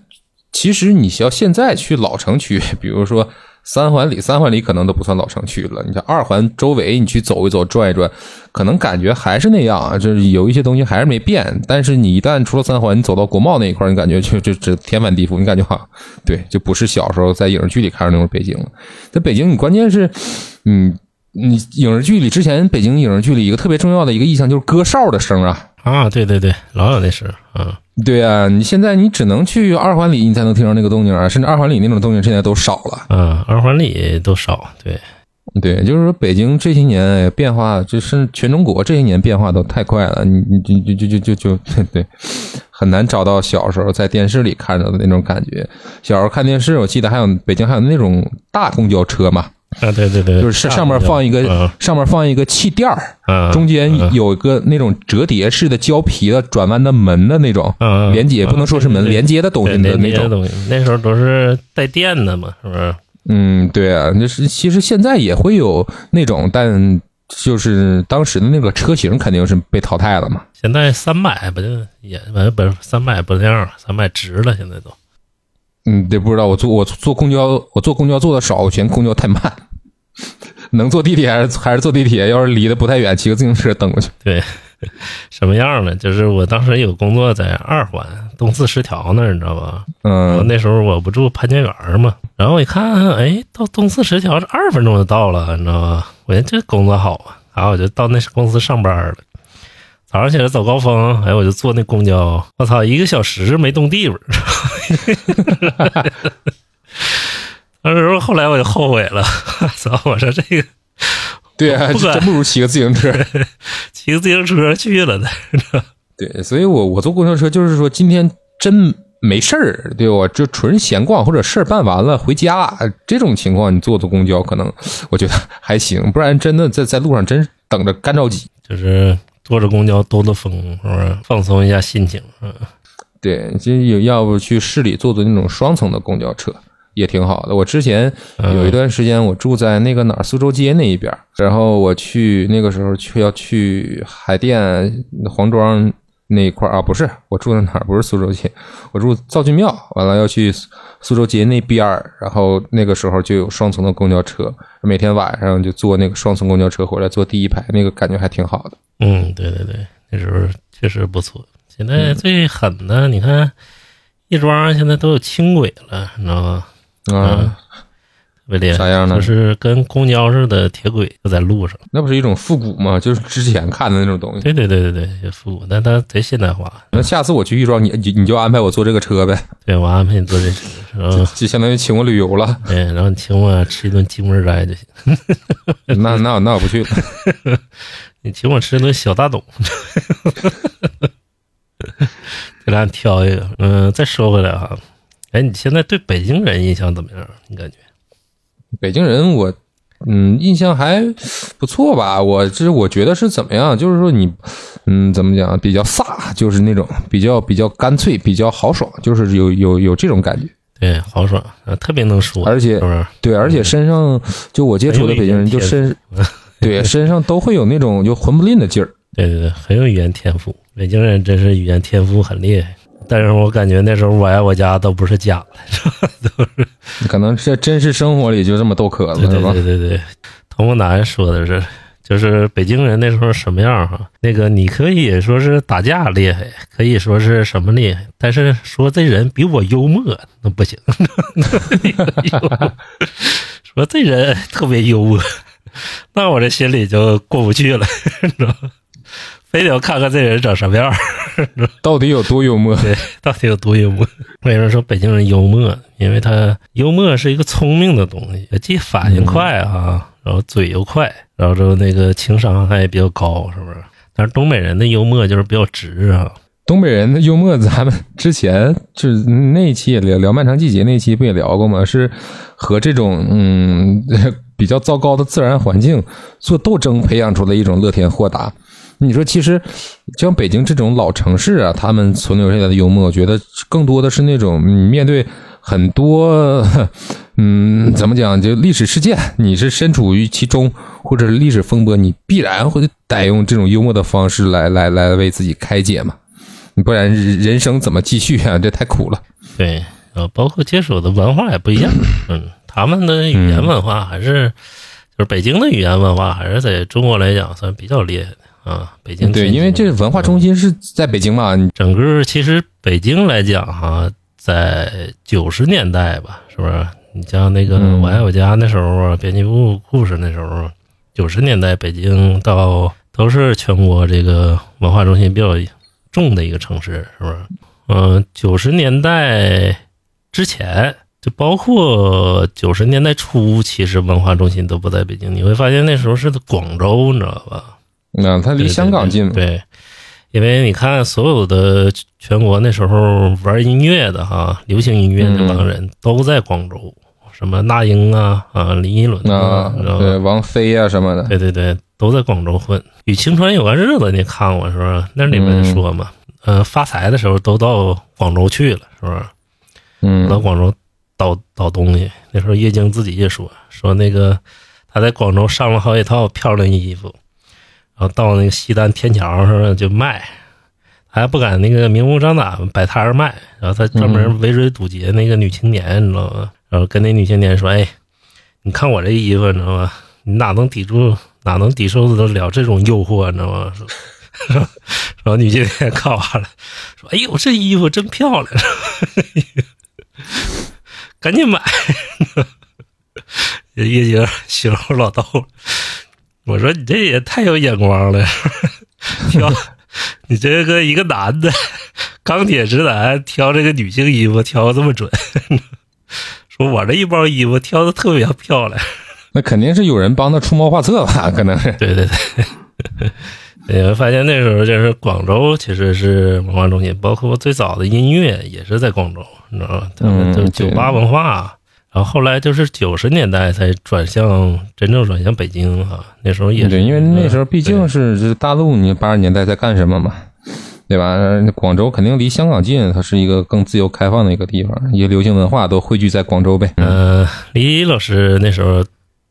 其实你要现在去老城区，比如说三环里，三环里可能都不算老城区了。你像二环周围，你去走一走、转一转，可能感觉还是那样啊，就是有一些东西还是没变。但是你一旦出了三环，你走到国贸那一块，你感觉就就这天翻地覆，你感觉哈对，就不是小时候在影视剧里看的那种北京了。在北京，你关键是，嗯，你影视剧里之前北京影视剧里一个特别重要的一个意象就是歌哨的声啊啊，对对对，老有那声啊。对啊，你现在你只能去二环里，你才能听到那个动静啊，甚至二环里那种动静现在都少了。嗯，二环里都少。对，对，就是说北京这些年变化，就是全中国这些年变化都太快了。你你就就就就就就 *laughs* 对，很难找到小时候在电视里看着的那种感觉。小时候看电视，我记得还有北京还有那种大公交车嘛，啊，对对对，就是上面放一个嗯上面放一个气垫儿，嗯，中间有一个那种折叠式的胶皮的转弯的门的那种嗯连接，不能说是门，连接的东西的那种。东西，那时候都是带电的嘛，是不是？嗯，对啊，就是其实现在也会有那种，但就是当时的那个车型肯定是被淘汰了嘛。现在三百不就也不是三百不那样，三百值了，现在都。嗯，对，不知道我坐我坐公交，我坐公交坐的少，我嫌公交太慢。*laughs* 能坐地铁还是还是坐地铁？要是离得不太远，骑个自行车蹬过去。对，*laughs* 什么样呢？就是我当时有工作在二环东四十条那儿，你知道吧？嗯，那时候我不住潘家园嘛，然后我一看，哎，到东四十条这二分钟就到了，你知道吧？我觉得这工作好啊，然后我就到那公司上班了。早上起来早高峰，哎，我就坐那公交，我操，一个小时没动地方。那时候后来我就后悔了，操！我说这个对啊，不真不如骑个自行车。*laughs* 骑个自行车去了的。对，所以我我坐公交车就是说，今天真没事儿，对我就纯闲逛或者事儿办完了回家这种情况，你坐坐公交可能我觉得还行，不然真的在在路上真等着干着急。就是坐着公交兜兜风，是不是放松一下心情？嗯，对，其实有要不去市里坐坐那种双层的公交车也挺好的。我之前有一段时间我住在那个哪儿苏州街那一边，然后我去那个时候去要去海淀黄庄那一块儿啊，不是我住在哪儿？不是苏州街，我住造俊庙，完了要去苏州街那边儿，然后那个时候就有双层的公交车，每天晚上就坐那个双层公交车回来，坐第一排，那个感觉还挺好的。嗯，对对对，那时候确实不错。现嗯在最狠的，你看亦庄现在都有轻轨了，你知道吗？嗯，特别厉害，啥样呢就是跟公交似的铁轨，就在路上。那不是一种复古吗？*laughs* 就是之前看的那种东西。对对对对对，也复古，但它贼现代化。那下次我去亦庄，你你你就安排我坐这个车呗，对我安排你坐这车，然后就相当于请我旅游了。对，然后你请我吃一顿鸡沫斋就行。*laughs* 那那那我不去了。*laughs* 你请我吃一顿小大董，给咱挑一个。嗯，再说回来哈，哎，你现在对北京人印象怎么样？你感觉？北京人我嗯印象还不错吧？我这是我觉得是怎么样？就是说你嗯怎么讲，比较飒，就是那种比较比较干脆，比较豪爽，就是有有有这种感觉。对，豪爽，啊特别能说，而且？对，而且身上就我接触的北京人，就身对身上都会有那种就混不吝的劲儿。对对对，很有语言天赋。北京人真是语言天赋很厉害，但是我感觉那时候我爱我家都不是假的。都是可能是真实生活里就这么逗壳子对吧？对对对，童梦楠说的是，就是北京人那时候什么样哈？那个你可以说是打架厉害，可以说是什么厉害，但是说这人比我幽默那不行。*laughs* 说这人特别幽默，那我这心里就过不去了，你知道吗？非得要看看这人长什么样儿。*laughs* 到底有多幽默？对，到底有多幽默？为什么说北京人幽默？因为他幽默是一个聪明的东西，既反应快啊，然后嘴又快，然后之后那个情商还比较高，是不是？但是东北人的幽默就是比较直啊，东北人的幽默，咱们之前就是那一期也聊聊漫长季节那一期不也聊过吗？是和这种嗯 *laughs* 比较糟糕的自然环境做斗争培养出的一种乐天豁达。你说，其实像北京这种老城市啊，他们存留下来的幽默，我觉得更多的是那种你面对很多，*laughs* 嗯，怎么讲，就历史事件，你是身处于其中，或者历史风波，你必然会得用这种幽默的方式来来来为自己开解嘛，不然人生怎么继续啊？这太苦了。对，呃，包括接触的文化也不一样，嗯，他们的语言文化还是，就是北京的语言文化还是在中国来讲算比较厉害的啊。北京对，因为这文化中心是在北京嘛，你整个其实北京来讲哈，在九十年代吧，是不是？你像那个嗯我爱我家那时候啊，编辑部故事那时候，九十年代北京到都是全国这个文化中心比较重的一个城市，是不是？嗯，九十年代之前，就包括九十年代初，其实文化中心都不在北京。你会发现那时候是在广州，你知道吧？啊，它离香港近嘛。对，因为你看，所有的全国那时候玩音乐的哈，流行音乐那帮人都在广州，什么那英啊啊，林依轮啊，你知道对，王菲啊什么的，对对对，都在广州混。与青春有个日子，你看过是吧？那里面说嘛，呃，发财的时候都到广州去了，是不是？嗯到广州倒倒东西。那时候叶京自己也说说那个他在广州上了好几套漂亮衣服，然后到那个西单天桥上就卖，还不敢那个明目张胆摆摊儿卖，然后他专门围追堵截那个女青年，你知道吗？然后跟那女青年说：“哎，你看我这衣服，你知道吗？你哪能抵住，哪能抵受得了这种诱惑，你知道吗？”说。*laughs* 然后女青年看完了，说：“哎呦，这衣服真漂亮。*laughs* ”赶紧买。*laughs* 叶姐心里老逗了，我说你这也太有眼光了，*laughs* 挑你这个一个男的钢铁直男挑这个女性衣服挑的这么准，说我这一包衣服挑的特别漂亮。那肯定是有人帮他出谋划策吧？*laughs* 可能是，对对对，你会发现那时候就是广州其实是文化中心，包括最早的音乐也是在广州，你知道吧？他们就是酒吧文化。然后后来就是九十年代才转向真正转向北京啊、那时候也是对，因为那时候毕竟是这大陆，你八十年代在干什么嘛？对吧？广州肯定离香港近，它是一个更自由开放的一个地方，一些流行文化都汇聚在广州呗。嗯、呃，李老师那时候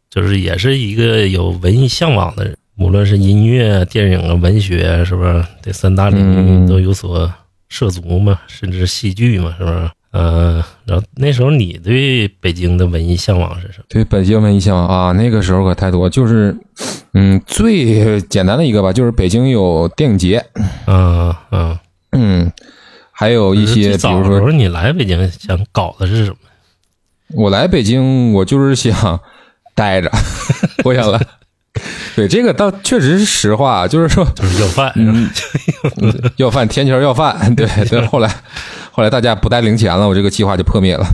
就是也是一个有文艺向往的人，无论是音乐、电影啊、文学，是不是这三大领嗯域都有所涉足嘛？甚至戏剧嘛，是不是？呃，然后那时候你对北京的文艺向往是什么？对北京文艺向往啊，那个时候可太多，就是，嗯，最简单的一个吧，就是北京有电影节，嗯嗯，嗯，还有一些，比如说的时候你来北京想搞的是什么？我来北京，我就是想待着，*laughs* 我想来。*laughs* 对，这个倒确实是实话，就是说就是要饭，嗯 *laughs* 要饭，天桥要饭。对 *laughs* 对，后来后来大家不带零钱了，我这个计划就破灭了。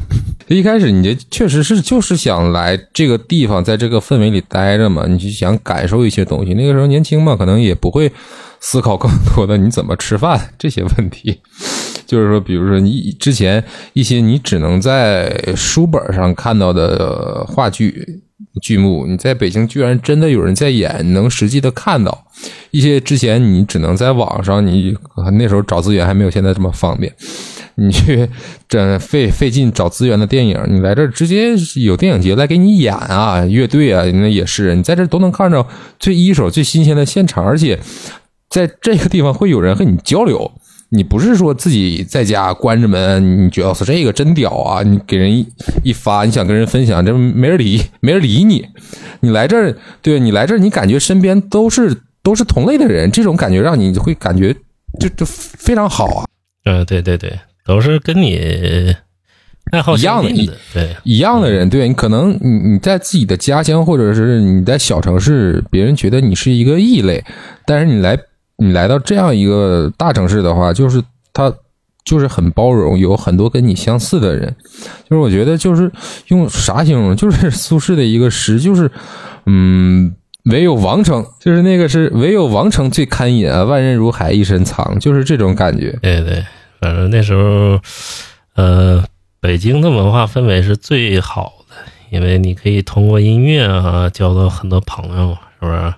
一开始你这确实是就是想来这个地方，在这个氛围里待着嘛，你就想感受一些东西。那个时候年轻嘛，可能也不会思考更多的你怎么吃饭这些问题。就是说，比如说你之前一些你只能在书本上看到的呃话剧剧目，你在北京居然真的有人在演，能实际的看到一些之前你只能在网上，你那时候找资源还没有现在这么方便，你去这费费劲找资源的电影，你来这儿直接有电影节来给你演啊，乐队啊，那也是你在这都能看着最一手、最新鲜的现场，而且在这个地方会有人和你交流。你不是说自己在家关着门，你觉得这个真屌啊！你给人一一发，你想跟人分享，这没人理，没人理你。你来这儿，对你来这儿，你感觉身边都是都是同类的人，这种感觉让你会感觉就就非常好啊，嗯，对对对，都是跟你爱好一样的，对，一样的人。对你可能你你在自己的家乡或者是你在小城市，别人觉得你是一个异类，但是你来你来到这样一个大城市的话，就是他就是很包容，有很多跟你相似的人。就是我觉得就是用啥形容，就是苏轼的一个诗，就是嗯。唯有王城，就是那个是唯有王城最堪饮啊，万人如海一身藏，就是这种感觉。对对，反正那时候，呃，北京的文化氛围是最好的，因为你可以通过音乐啊交到很多朋友，是不是？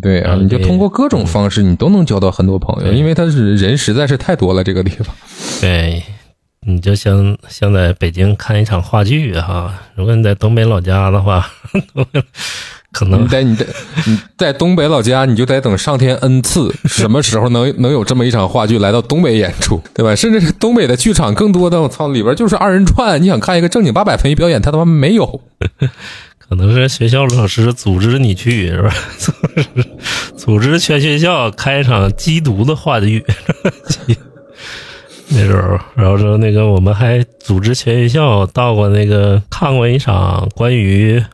对啊，嗯你就通过各种方式，你都能交到很多朋友，因为他是人实在是太多了，这个地方。对，你就像像在北京看一场话剧哈，如果你在东北老家的话，*laughs* 可能你在你在你在东北老家，你就得等上天恩赐，*laughs* 什么时候能能有这么一场话剧来到东北演出，对吧？甚至是东北的剧场，更多的我操里边就是二人转，你想看一个正经八百文艺表演，他他妈没有。可能是学校老师组织你去，是吧？组 *laughs* 织组织全学校开一场缉毒的话剧。*laughs* 那时候，然后说那个我们还组织全学校到过那个看过一场关于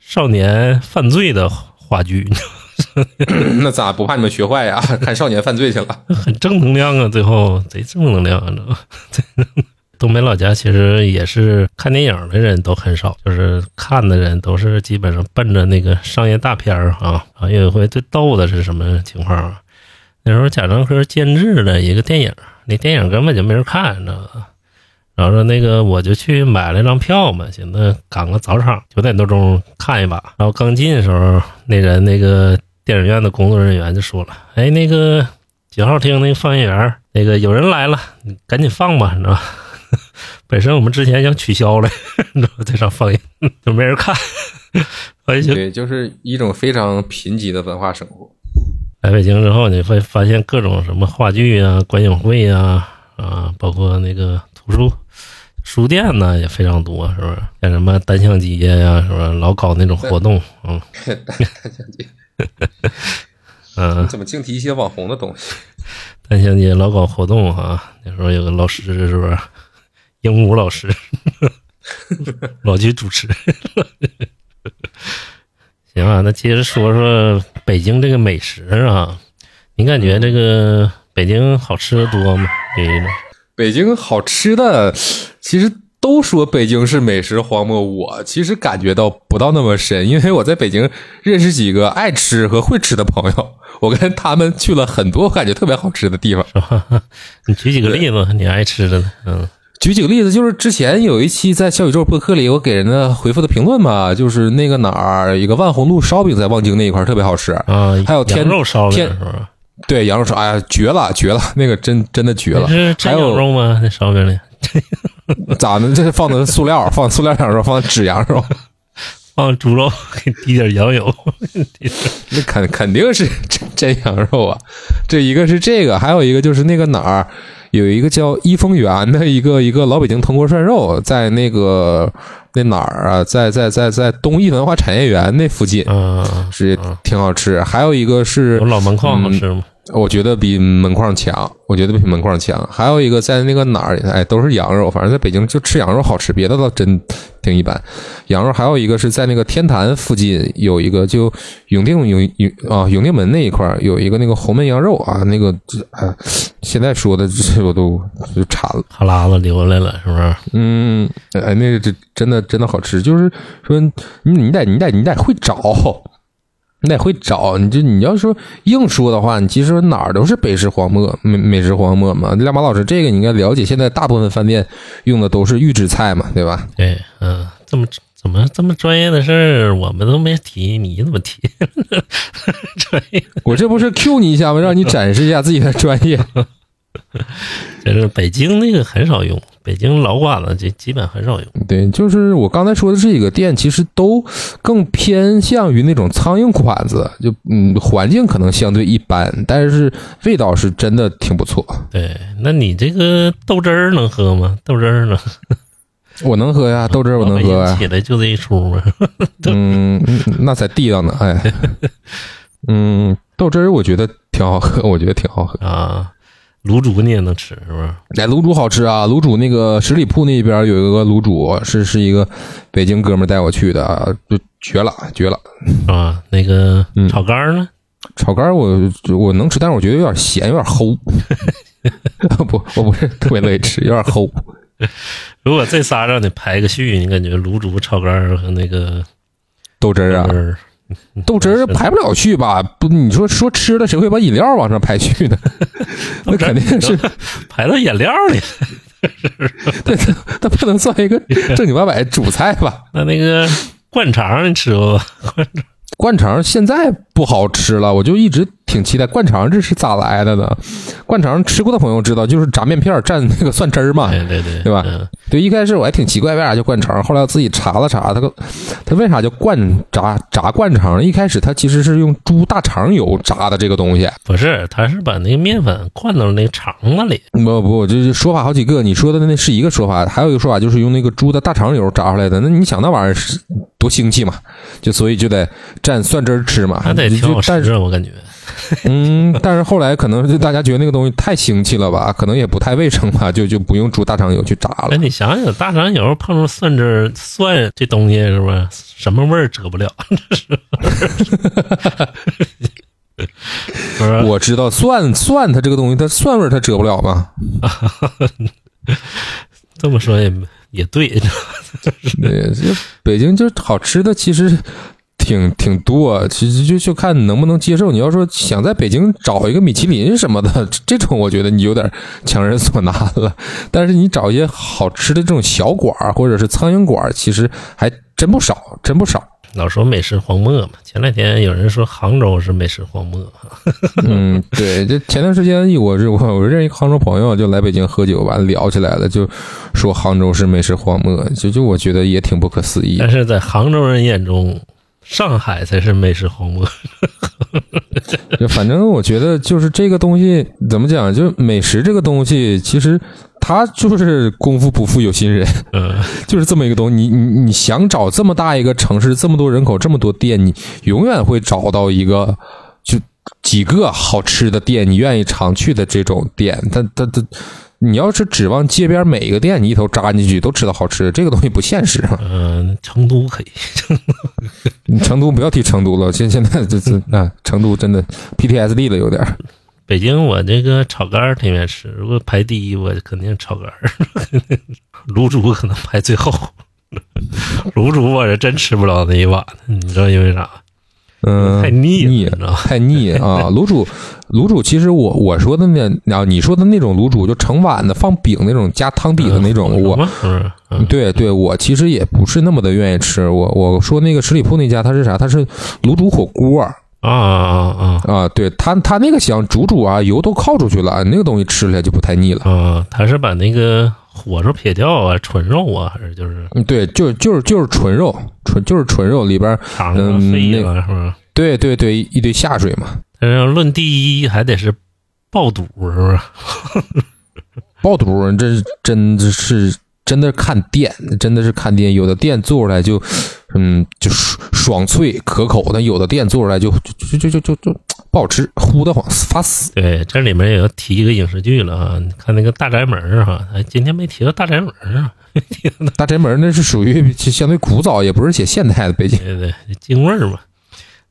少年犯罪的话剧，*coughs* 那咋不怕你们学坏呀？*laughs* 看少年犯罪去了。很正能量啊！最后贼正能量，你知道吗？东北老家其实也是看电影的人都很少，就是看的人都是基本上奔着那个商业大片儿啊。啊，有一回最逗的是什么情况啊？那时候贾樟柯监制的一个电影，那电影根本就没人看，你知道吧？然后说那个我就去买了一张票嘛，寻思赶个早场，九点多钟看一把。然后刚进的时候，那人那个电影院的工作人员就说了：“哎，那个几号厅那个放映员，那个有人来了，你赶紧放吧，你知道吧？本身我们之前想取消了，你知道吧？这场放映就没人看，所以就对，就是一种非常贫瘠的文化生活。来北京之后，你会发现各种什么话剧啊、观影会啊啊，包括那个图书书店呢也非常多，是不是？像什么单向街呀、是不是？老搞那种活动，嗯 *laughs* *laughs* 嗯，怎么净提一些网红的东西？单向街老搞活动哈、那时候有个老师是不是？鹦鹉老师，*laughs* 老去主持。*laughs* 行啊，那接着说说北京这个美食啊，你感觉这个北京好吃的多吗？北京好吃的，其实都说北京是美食荒漠，我其实感觉到不到那么深，因为我在北京认识几个爱吃和会吃的朋友，我跟他们去了很多我感觉特别好吃的地方。是吧？你举几个例子，你爱吃的呢？嗯举几个例子，就是之前有一期在小宇宙播客里，我给人的回复的评论嘛，就是那个哪儿一个万红路烧饼在望京那一块儿特别好吃，啊，还有天羊肉烧饼天是吧？对羊肉烧，哎呀绝了绝了，那个真真的绝了。是真还有羊肉吗？那烧饼里 *laughs* 咋的？这是放的塑料，放塑料羊肉，放的纸羊肉，放猪肉，给滴点羊油。那肯肯定是真真羊肉啊。这一个是这个，还有一个就是那个哪儿有一个叫一丰园的一个一个老北京铜锅涮肉，在那个那哪儿啊，在在在在东艺文化产业园那附近。嗯，是挺好吃，还有一个是有老门框好嗯吃吗？我觉得比门框强，我觉得比门框强。还有一个在那个哪儿，哎，都是羊肉，反正在北京就吃羊肉好吃，别的倒真挺一般。羊肉还有一个是在那个天坛附近有一个，就永定永永啊永定门那一块儿有一个那个红焖羊肉啊，那个啊，现在说的这我都就馋了。哈喇子流下来了，是不是？嗯，哎，那个这真的真的好吃，就是说你你得你得你得会找，你得会找，你就你要说硬说的话，你其实哪儿都是北食荒漠、美美食荒漠嘛。亮马老师，这个你应该了解，现在大部分饭店用的都是预制菜嘛，对吧？对，嗯，这么怎么这么专业的事儿我们都没提，你怎么提？*laughs* 专业，我这不是 Q 你一下吗？让你展示一下自己的专业。*laughs* 这是北京那个很少用，北京老馆子这基本很少用。对，就是我刚才说的这几个店，其实都更偏向于那种苍蝇馆子，就嗯，环境可能相对一般，但是味道是真的挺不错。对，那你这个豆汁儿能喝吗？豆汁儿呢？我能喝呀，豆汁儿我能喝呀。起来就这一出嘛。*laughs* 嗯，嗯那才地道呢，哎，嗯，豆汁儿我觉得挺好喝，我觉得挺好喝。啊，卤煮你也能吃是不是？哎，卤煮好吃啊！卤煮那个十里铺那边有一个卤煮，是是一个北京哥们带我去的啊，就绝了，绝了。啊，那个嗯炒肝儿呢？炒肝儿我我能吃，但是我觉得有点咸，有点齁。*laughs* 不，我不是特别乐意吃，有点齁。*laughs* 如果这仨让你排个序，你感觉卤煮、炒肝儿和那个豆汁儿啊 *laughs* 豆，汁儿排不了序吧？不，你说说吃的，谁会把饮料往上排序呢？*laughs* 那肯定是，排到饮料里。*laughs* 对，它不能算一个正经八百主菜吧？那那个灌肠你吃过吧？灌肠现在不好吃了，我就一直挺期待灌肠这是咋来的呢？灌肠吃过的朋友知道，就是炸面片蘸那个蒜汁儿嘛。对对对，对吧嗯对，一开始我还挺奇怪为啥叫灌肠，后来我自己查了查，它个它为啥叫灌炸炸灌肠？一开始它其实是用猪大肠油炸的这个东西。不是，它是把那个面粉灌到那个肠子里。不不，这是说法好几个，你说的那是一个说法，还有一个说法就是用那个猪的大肠油炸出来的。那你想那玩意儿是多腥气嘛？就所以就得蘸蒜汁儿吃嘛。那得挺好吃啊，我感觉。*laughs* 嗯，但是后来可能就大家觉得那个东西太腥气了吧，可能也不太卫生吧，*laughs* 就就不用煮大肠油去炸了。那你想想，大肠油碰上蒜汁儿，蒜这东西是不是什么味儿遮不了？这 *laughs* 是，我知道蒜蒜它这个东西，它蒜味儿它遮不了嘛。这么说也也对，对，北京就好吃的其实挺挺多，其实就就看你能不能接受。你要说想在北京找一个米其林什么的，这种我觉得你有点强人所难了。但是你找一些好吃的这种小馆儿或者是苍蝇馆儿，其实还真不少，真不少。老说美食荒漠嘛，前两天有人说杭州是美食荒漠，*laughs* 嗯，对，就前段时间我是我我认识一个杭州朋友，就来北京喝酒，完聊起来了，就说杭州是美食荒漠，就就我觉得也挺不可思议但。是在杭州人眼中，上海才是美食荒漠。*laughs* 就反正我觉得就是这个东西怎么讲，就美食这个东西，其实它就是功夫不负有心人，嗯，*laughs* 就是这么一个东西。你你你想找这么大一个城市，这么多人口，这么多店，你永远会找到一个就几个好吃的店，你愿意常去的这种店。它它它，你要是指望街边每一个店你一头扎进去都吃到好吃的，这个东西不现实。嗯，成都可以，你成都不要提成都了，现现在这这啊，成都真的 PTSD 了，有点儿。北京我这个炒肝儿挺愿意吃，如果排第一，我肯定炒肝儿，卤煮可能排最后。卤煮我是真吃不了那一碗，你知道因为啥？嗯，太腻了太腻啊！卤煮，卤煮，其实我我说的那，啊，你说的那种卤煮，就盛碗的放饼那种加汤底的那种，我？嗯嗯对对，我其实也不是那么的愿意吃。我我说那个十里铺那家，它是啥？它是卤煮火锅啊啊啊啊，对它它那个香，煮煮啊，油都靠出去了，那个东西吃起来就不太腻了。啊啊！他是把那个火烧撇掉啊，纯肉啊，还是就是嗯，对，就就是就是纯肉，纯就是纯肉里边嗯那个，是吧？对对对，一堆下水嘛。但是要论第一，还得是爆肚，是不是？*laughs* 爆肚，这是真的是真的看店，真的是看店。有的店做出来就，嗯，就爽爽脆可口；但有的店做出来就就就就就就不好吃，糊得慌，发死。对，这里面也要提一个影视剧了啊！你看那个《大宅门》儿哈，哎，今天没提到《大宅门》儿啊。大宅门那是属于相对古早，也不是写现代的北京。对对，京味儿嘛。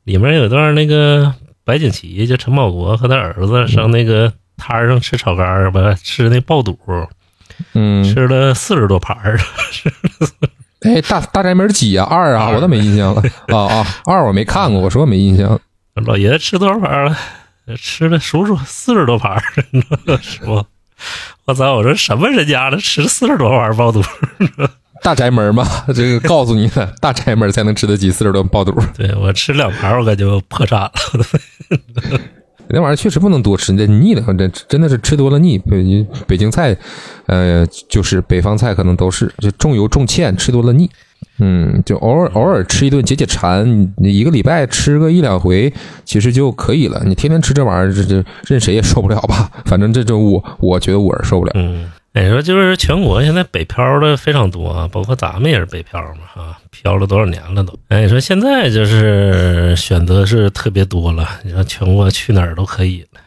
里面有段那个白景琦，就陈宝国和他儿子上那个摊儿上吃炒肝儿，吧，吃那爆肚，嗯，吃了四十多盘儿。*laughs* 哎，大大宅门几啊？二啊？我咋没印象了。*laughs* 啊啊，二我没看过，我说我没印象。老爷子吃多少盘了？吃了数数四十多盘儿，是不？我操！我说什么人家了，吃了四十多盘爆肚？大宅门嘛，*laughs* 这个告诉你了，*laughs* 大宅门才能吃得起四十多爆肚。对我吃两盘儿，我感觉我破产了。*laughs* 那玩意儿确实不能多吃，这腻的，这真的是吃多了腻。北北京菜，呃，就是北方菜可能都是就重油重芡，吃多了腻。嗯，就偶尔偶尔吃一顿解解馋，你一个礼拜吃个一两回，其实就可以了。你天天吃这玩意儿，这这任谁也受不了吧？反正这就我我觉得我是受不了。嗯，你说就是全国现在北漂的非常多啊，包括咱们也是北漂嘛，啊，漂了多少年了都。哎，你说现在就是选择是特别多了，你说全国去哪儿都可以了。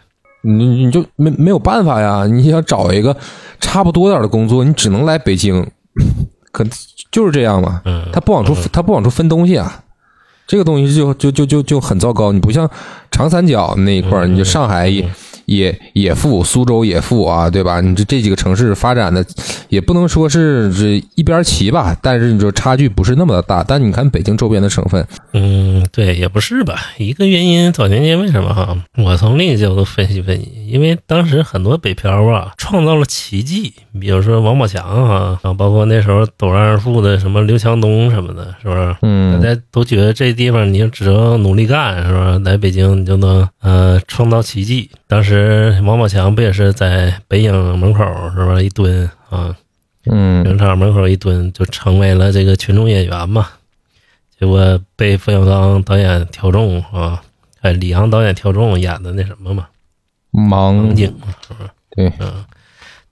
你你就没没有办法呀？你想找一个差不多点儿的工作，你只能来北京，*laughs* 可就是这样嘛。嗯，他不往出嗯他不往出分东西啊，这个东西就就就就就很糟糕。你不像长三角那一块儿，嗯你就上海也也也富，苏州也富啊，对吧？你这这几个城市发展的也不能说是这一边齐吧，但是你说差距不是那么的大。但你看北京周边的省份，嗯，对，也不是吧。一个原因，早年间为什么哈？我从另一个角度分析分析，因为当时很多北漂啊，创造了奇迹，比如说王宝强啊，然后包括那时候陡然而富的什么刘强东什么的，是不是？嗯大嗯，家都觉得这地方你只要努力干，是吧？来北京你就能呃创造奇迹。当时王宝强不也是在北影门口是吧一蹲啊，嗯影厂门口一蹲就成为了这个群众演员嘛。结果被冯小刚导演挑中啊，哎，李阳导演挑中演的那什么嘛，盲盲井嘛，是不是？对，嗯，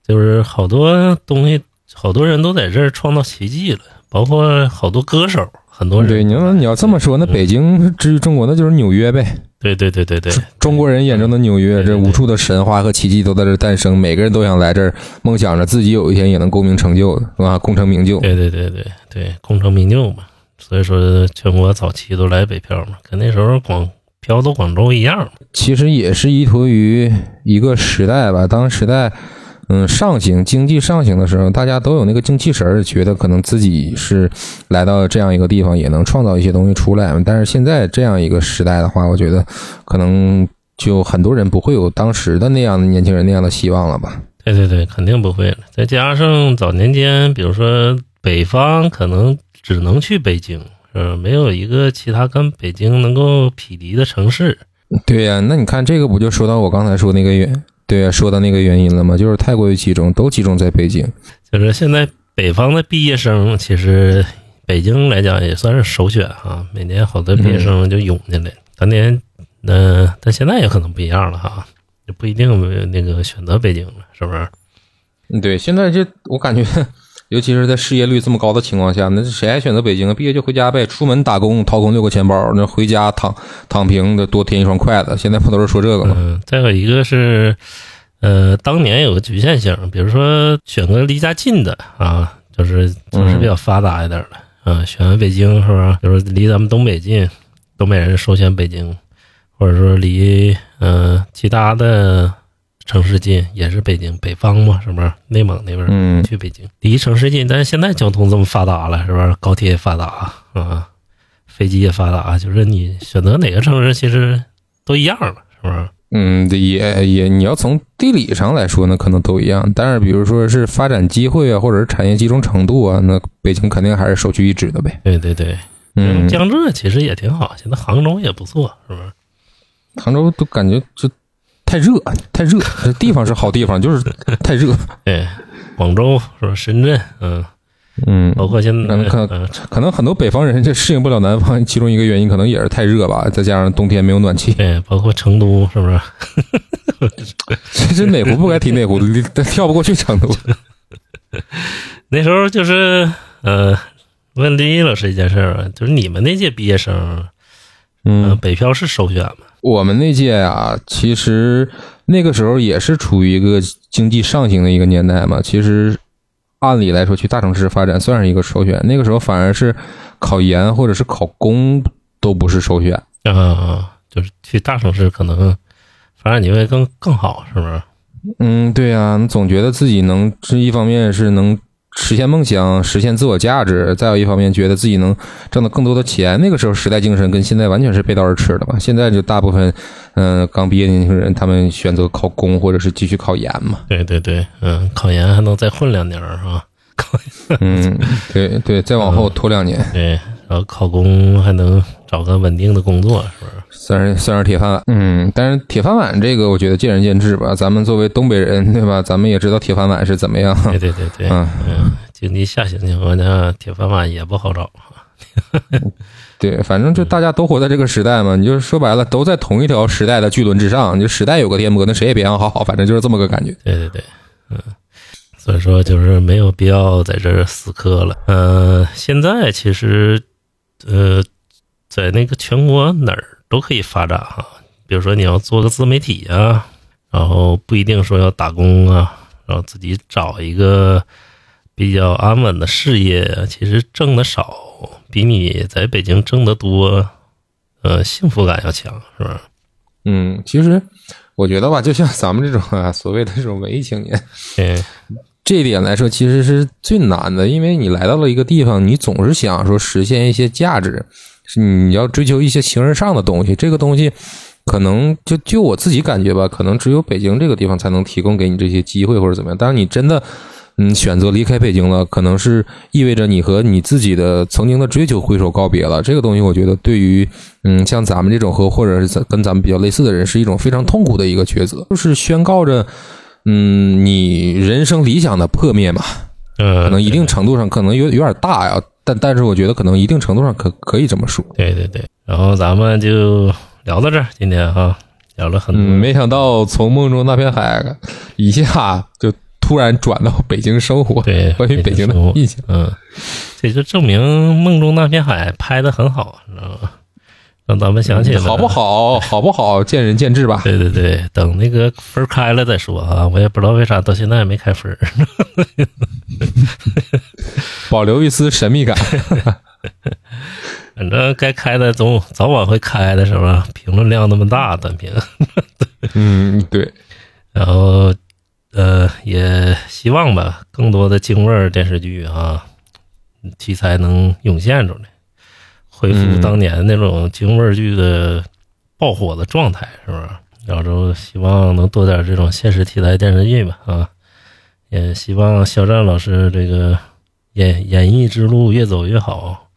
就是好多东西，好多人都在这儿创造奇迹了，包括好多歌手，很多人。对，你要你要这么说，那北京至于中国，那就是纽约呗。对对对对对，中国人眼中的纽约，这无数的神话和奇迹都在这儿诞生，每个人都想来这儿，梦想着自己有一天也能功名成就，是吧？功成名就。对对对对对，功成名就嘛。所以说，全国早期都来北漂嘛，跟那时候广漂到广州一样。其实也是依托于一个时代吧。当时代，嗯上行经济上行的时候，大家都有那个精气神儿，觉得可能自己是来到这样一个地方，也能创造一些东西出来。但是现在这样一个时代的话，我觉得可能就很多人不会有当时的那样的年轻人那样的希望了吧。对对对，肯定不会了。再加上早年间，比如说北方可能只能去北京，是吧？没有一个其他跟北京能够匹敌的城市。对呀、那你看这个不就说到我刚才说那个原对啊、说到那个原因了嘛？就是太过于集中，都集中在北京。就是现在北方的毕业生，其实北京来讲也算是首选啊。每年好多毕业生就涌进来。当年，呃，但现在也可能不一样了哈，就不一定那个选择北京了，是不是？嗯，对，现在这我感觉，尤其是在失业率这么高的情况下，那谁还选择北京啊？毕业就回家呗，出门打工掏空六个钱包，那回家躺躺平的多添一双筷子。现在不都是说这个吗？嗯，再有一个是，呃，当年有个局限性，比如说选个离家近的啊，就是城市比较发达一点的，啊，选个北京是吧？比如离咱们东北近，东北人首选北京，或者说离呃其他的城市近，也是北京，北方嘛，是不是？内蒙那边嗯去北京，离城市近，但是现在交通这么发达了，是不是？高铁也发达啊，飞机也发达，就是你选择哪个城市，其实都一样了，是不是？嗯，也也，你要从地理上来说呢，可能都一样。但是比如说是发展机会啊，或者是产业集中程度啊，那北京肯定还是首屈一指的呗。对对对，嗯，江浙其实也挺好，现在杭州也不错，是不是？杭州都感觉就太热，太热。这地方是好地方，就是太热。*laughs* 对，广州是吧？深圳，嗯，嗯，包括现在，可能可嗯，可能很多北方人这适应不了南方，其中一个原因可能也是太热吧，再加上冬天没有暖气。对，包括成都，是不是？*laughs* 其实哪壶不该提哪壶，跳不过去成都。*laughs* 那时候就是，呃，问李老师一件事儿啊，就是你们那届毕业生，嗯、嗯，北漂是首选吗？我们那届啊，其实那个时候也是处于一个经济上行的一个年代嘛。其实按理来说，去大城市发展算是一个首选。那个时候反而是考研或者是考公都不是首选。啊、就是去大城市可能发展机会更更好，是不是？嗯，对呀、你总觉得自己能，这一方面是能实现梦想、实现自我价值，再有一方面觉得自己能挣到更多的钱。那个时候时代精神跟现在完全是背道而驰的嘛。现在就大部分，嗯、刚毕业的年轻人，他们选择考公或者是继续考研嘛。对对对，嗯，考研还能再混两年儿啊，考 *laughs* 嗯，对对，再往后拖两年，对，然后考公还能找个稳定的工作，是不是？算是算是铁饭碗。嗯，但是铁饭碗这个，我觉得见仁见智吧。咱们作为东北人，对吧？咱们也知道铁饭碗是怎么样。对对对 *laughs* 对，嗯嗯，经济下行情况下，铁饭碗也不好找。*laughs* 对，反正就大家都活在这个时代嘛，你就说白了，都在同一条时代的巨轮之上。你就时代有个颠簸，那谁也别想好好，反正就是这么个感觉。对对对，嗯，所以说就是没有必要在这儿死磕了。呃，现在其实，呃，在那个全国哪儿都可以发展哈。比如说你要做个自媒体啊，然后不一定说要打工啊，然后自己找一个比较安稳的事业，其实挣的少，比你在北京挣得多，呃，幸福感要强，是吧？嗯，其实我觉得吧，就像咱们这种啊，所谓的这种文艺青年，对，这一点来说，其实是最难的，因为你来到了一个地方，你总是想说实现一些价值，是你要追求一些形而上的东西。这个东西，可能就就我自己感觉吧，可能只有北京这个地方才能提供给你这些机会或者怎么样。当然，你真的嗯选择离开北京了，可能是意味着你和你自己的曾经的追求挥手告别了。这个东西，我觉得对于嗯像咱们这种和或者是跟咱们比较类似的人，是一种非常痛苦的一个抉择，就是宣告着。嗯，你人生理想的破灭嘛，嗯，可能一定程度上可能有有点大呀，但但是我觉得可能一定程度上可可以这么说。对对对，然后咱们就聊到这儿，今天哈聊了很多，嗯，没想到从梦中那片海一下就突然转到北京生活，对关于北京的印象。嗯，这就证明梦中那片海拍的很好，知道吗？让咱们想起了好不？好，*laughs* 好不好，见仁见智吧。对 *laughs* 对对，等那个分开了再说啊！我也不知道为啥到现在还没开分儿。*laughs* 保留一丝神秘感。反正该开的总早晚会开的，是吧？评论量那么大，短评。嗯，对，然后，呃，也希望吧，更多的京味儿电视剧啊，题材能涌现出来，恢复嗯当年那种京味儿剧的爆火的状态，是不是？然后就希望能多点这种现实题材电视剧吧，啊，也希望肖战老师这个演演艺之路越走越好，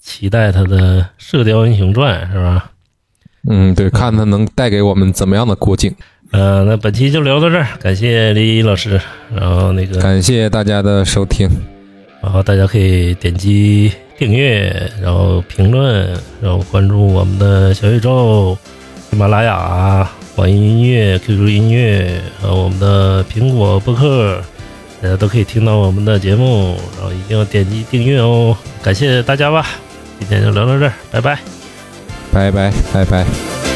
期待他的《射雕英雄传》，是吧？嗯，对，看他能带给我们怎么样的国境。呃，那本期就聊到这儿，感谢李老师，然后那个感谢大家的收听，然后大家可以点击订阅，然后评论，然后关注我们的小宇宙、喜马拉雅、网易音乐、QQ 音乐，还有我们的苹果播客，大家都可以听到我们的节目，然后一定要点击订阅哦，感谢大家吧，今天就聊到这儿，拜拜。拜拜拜拜。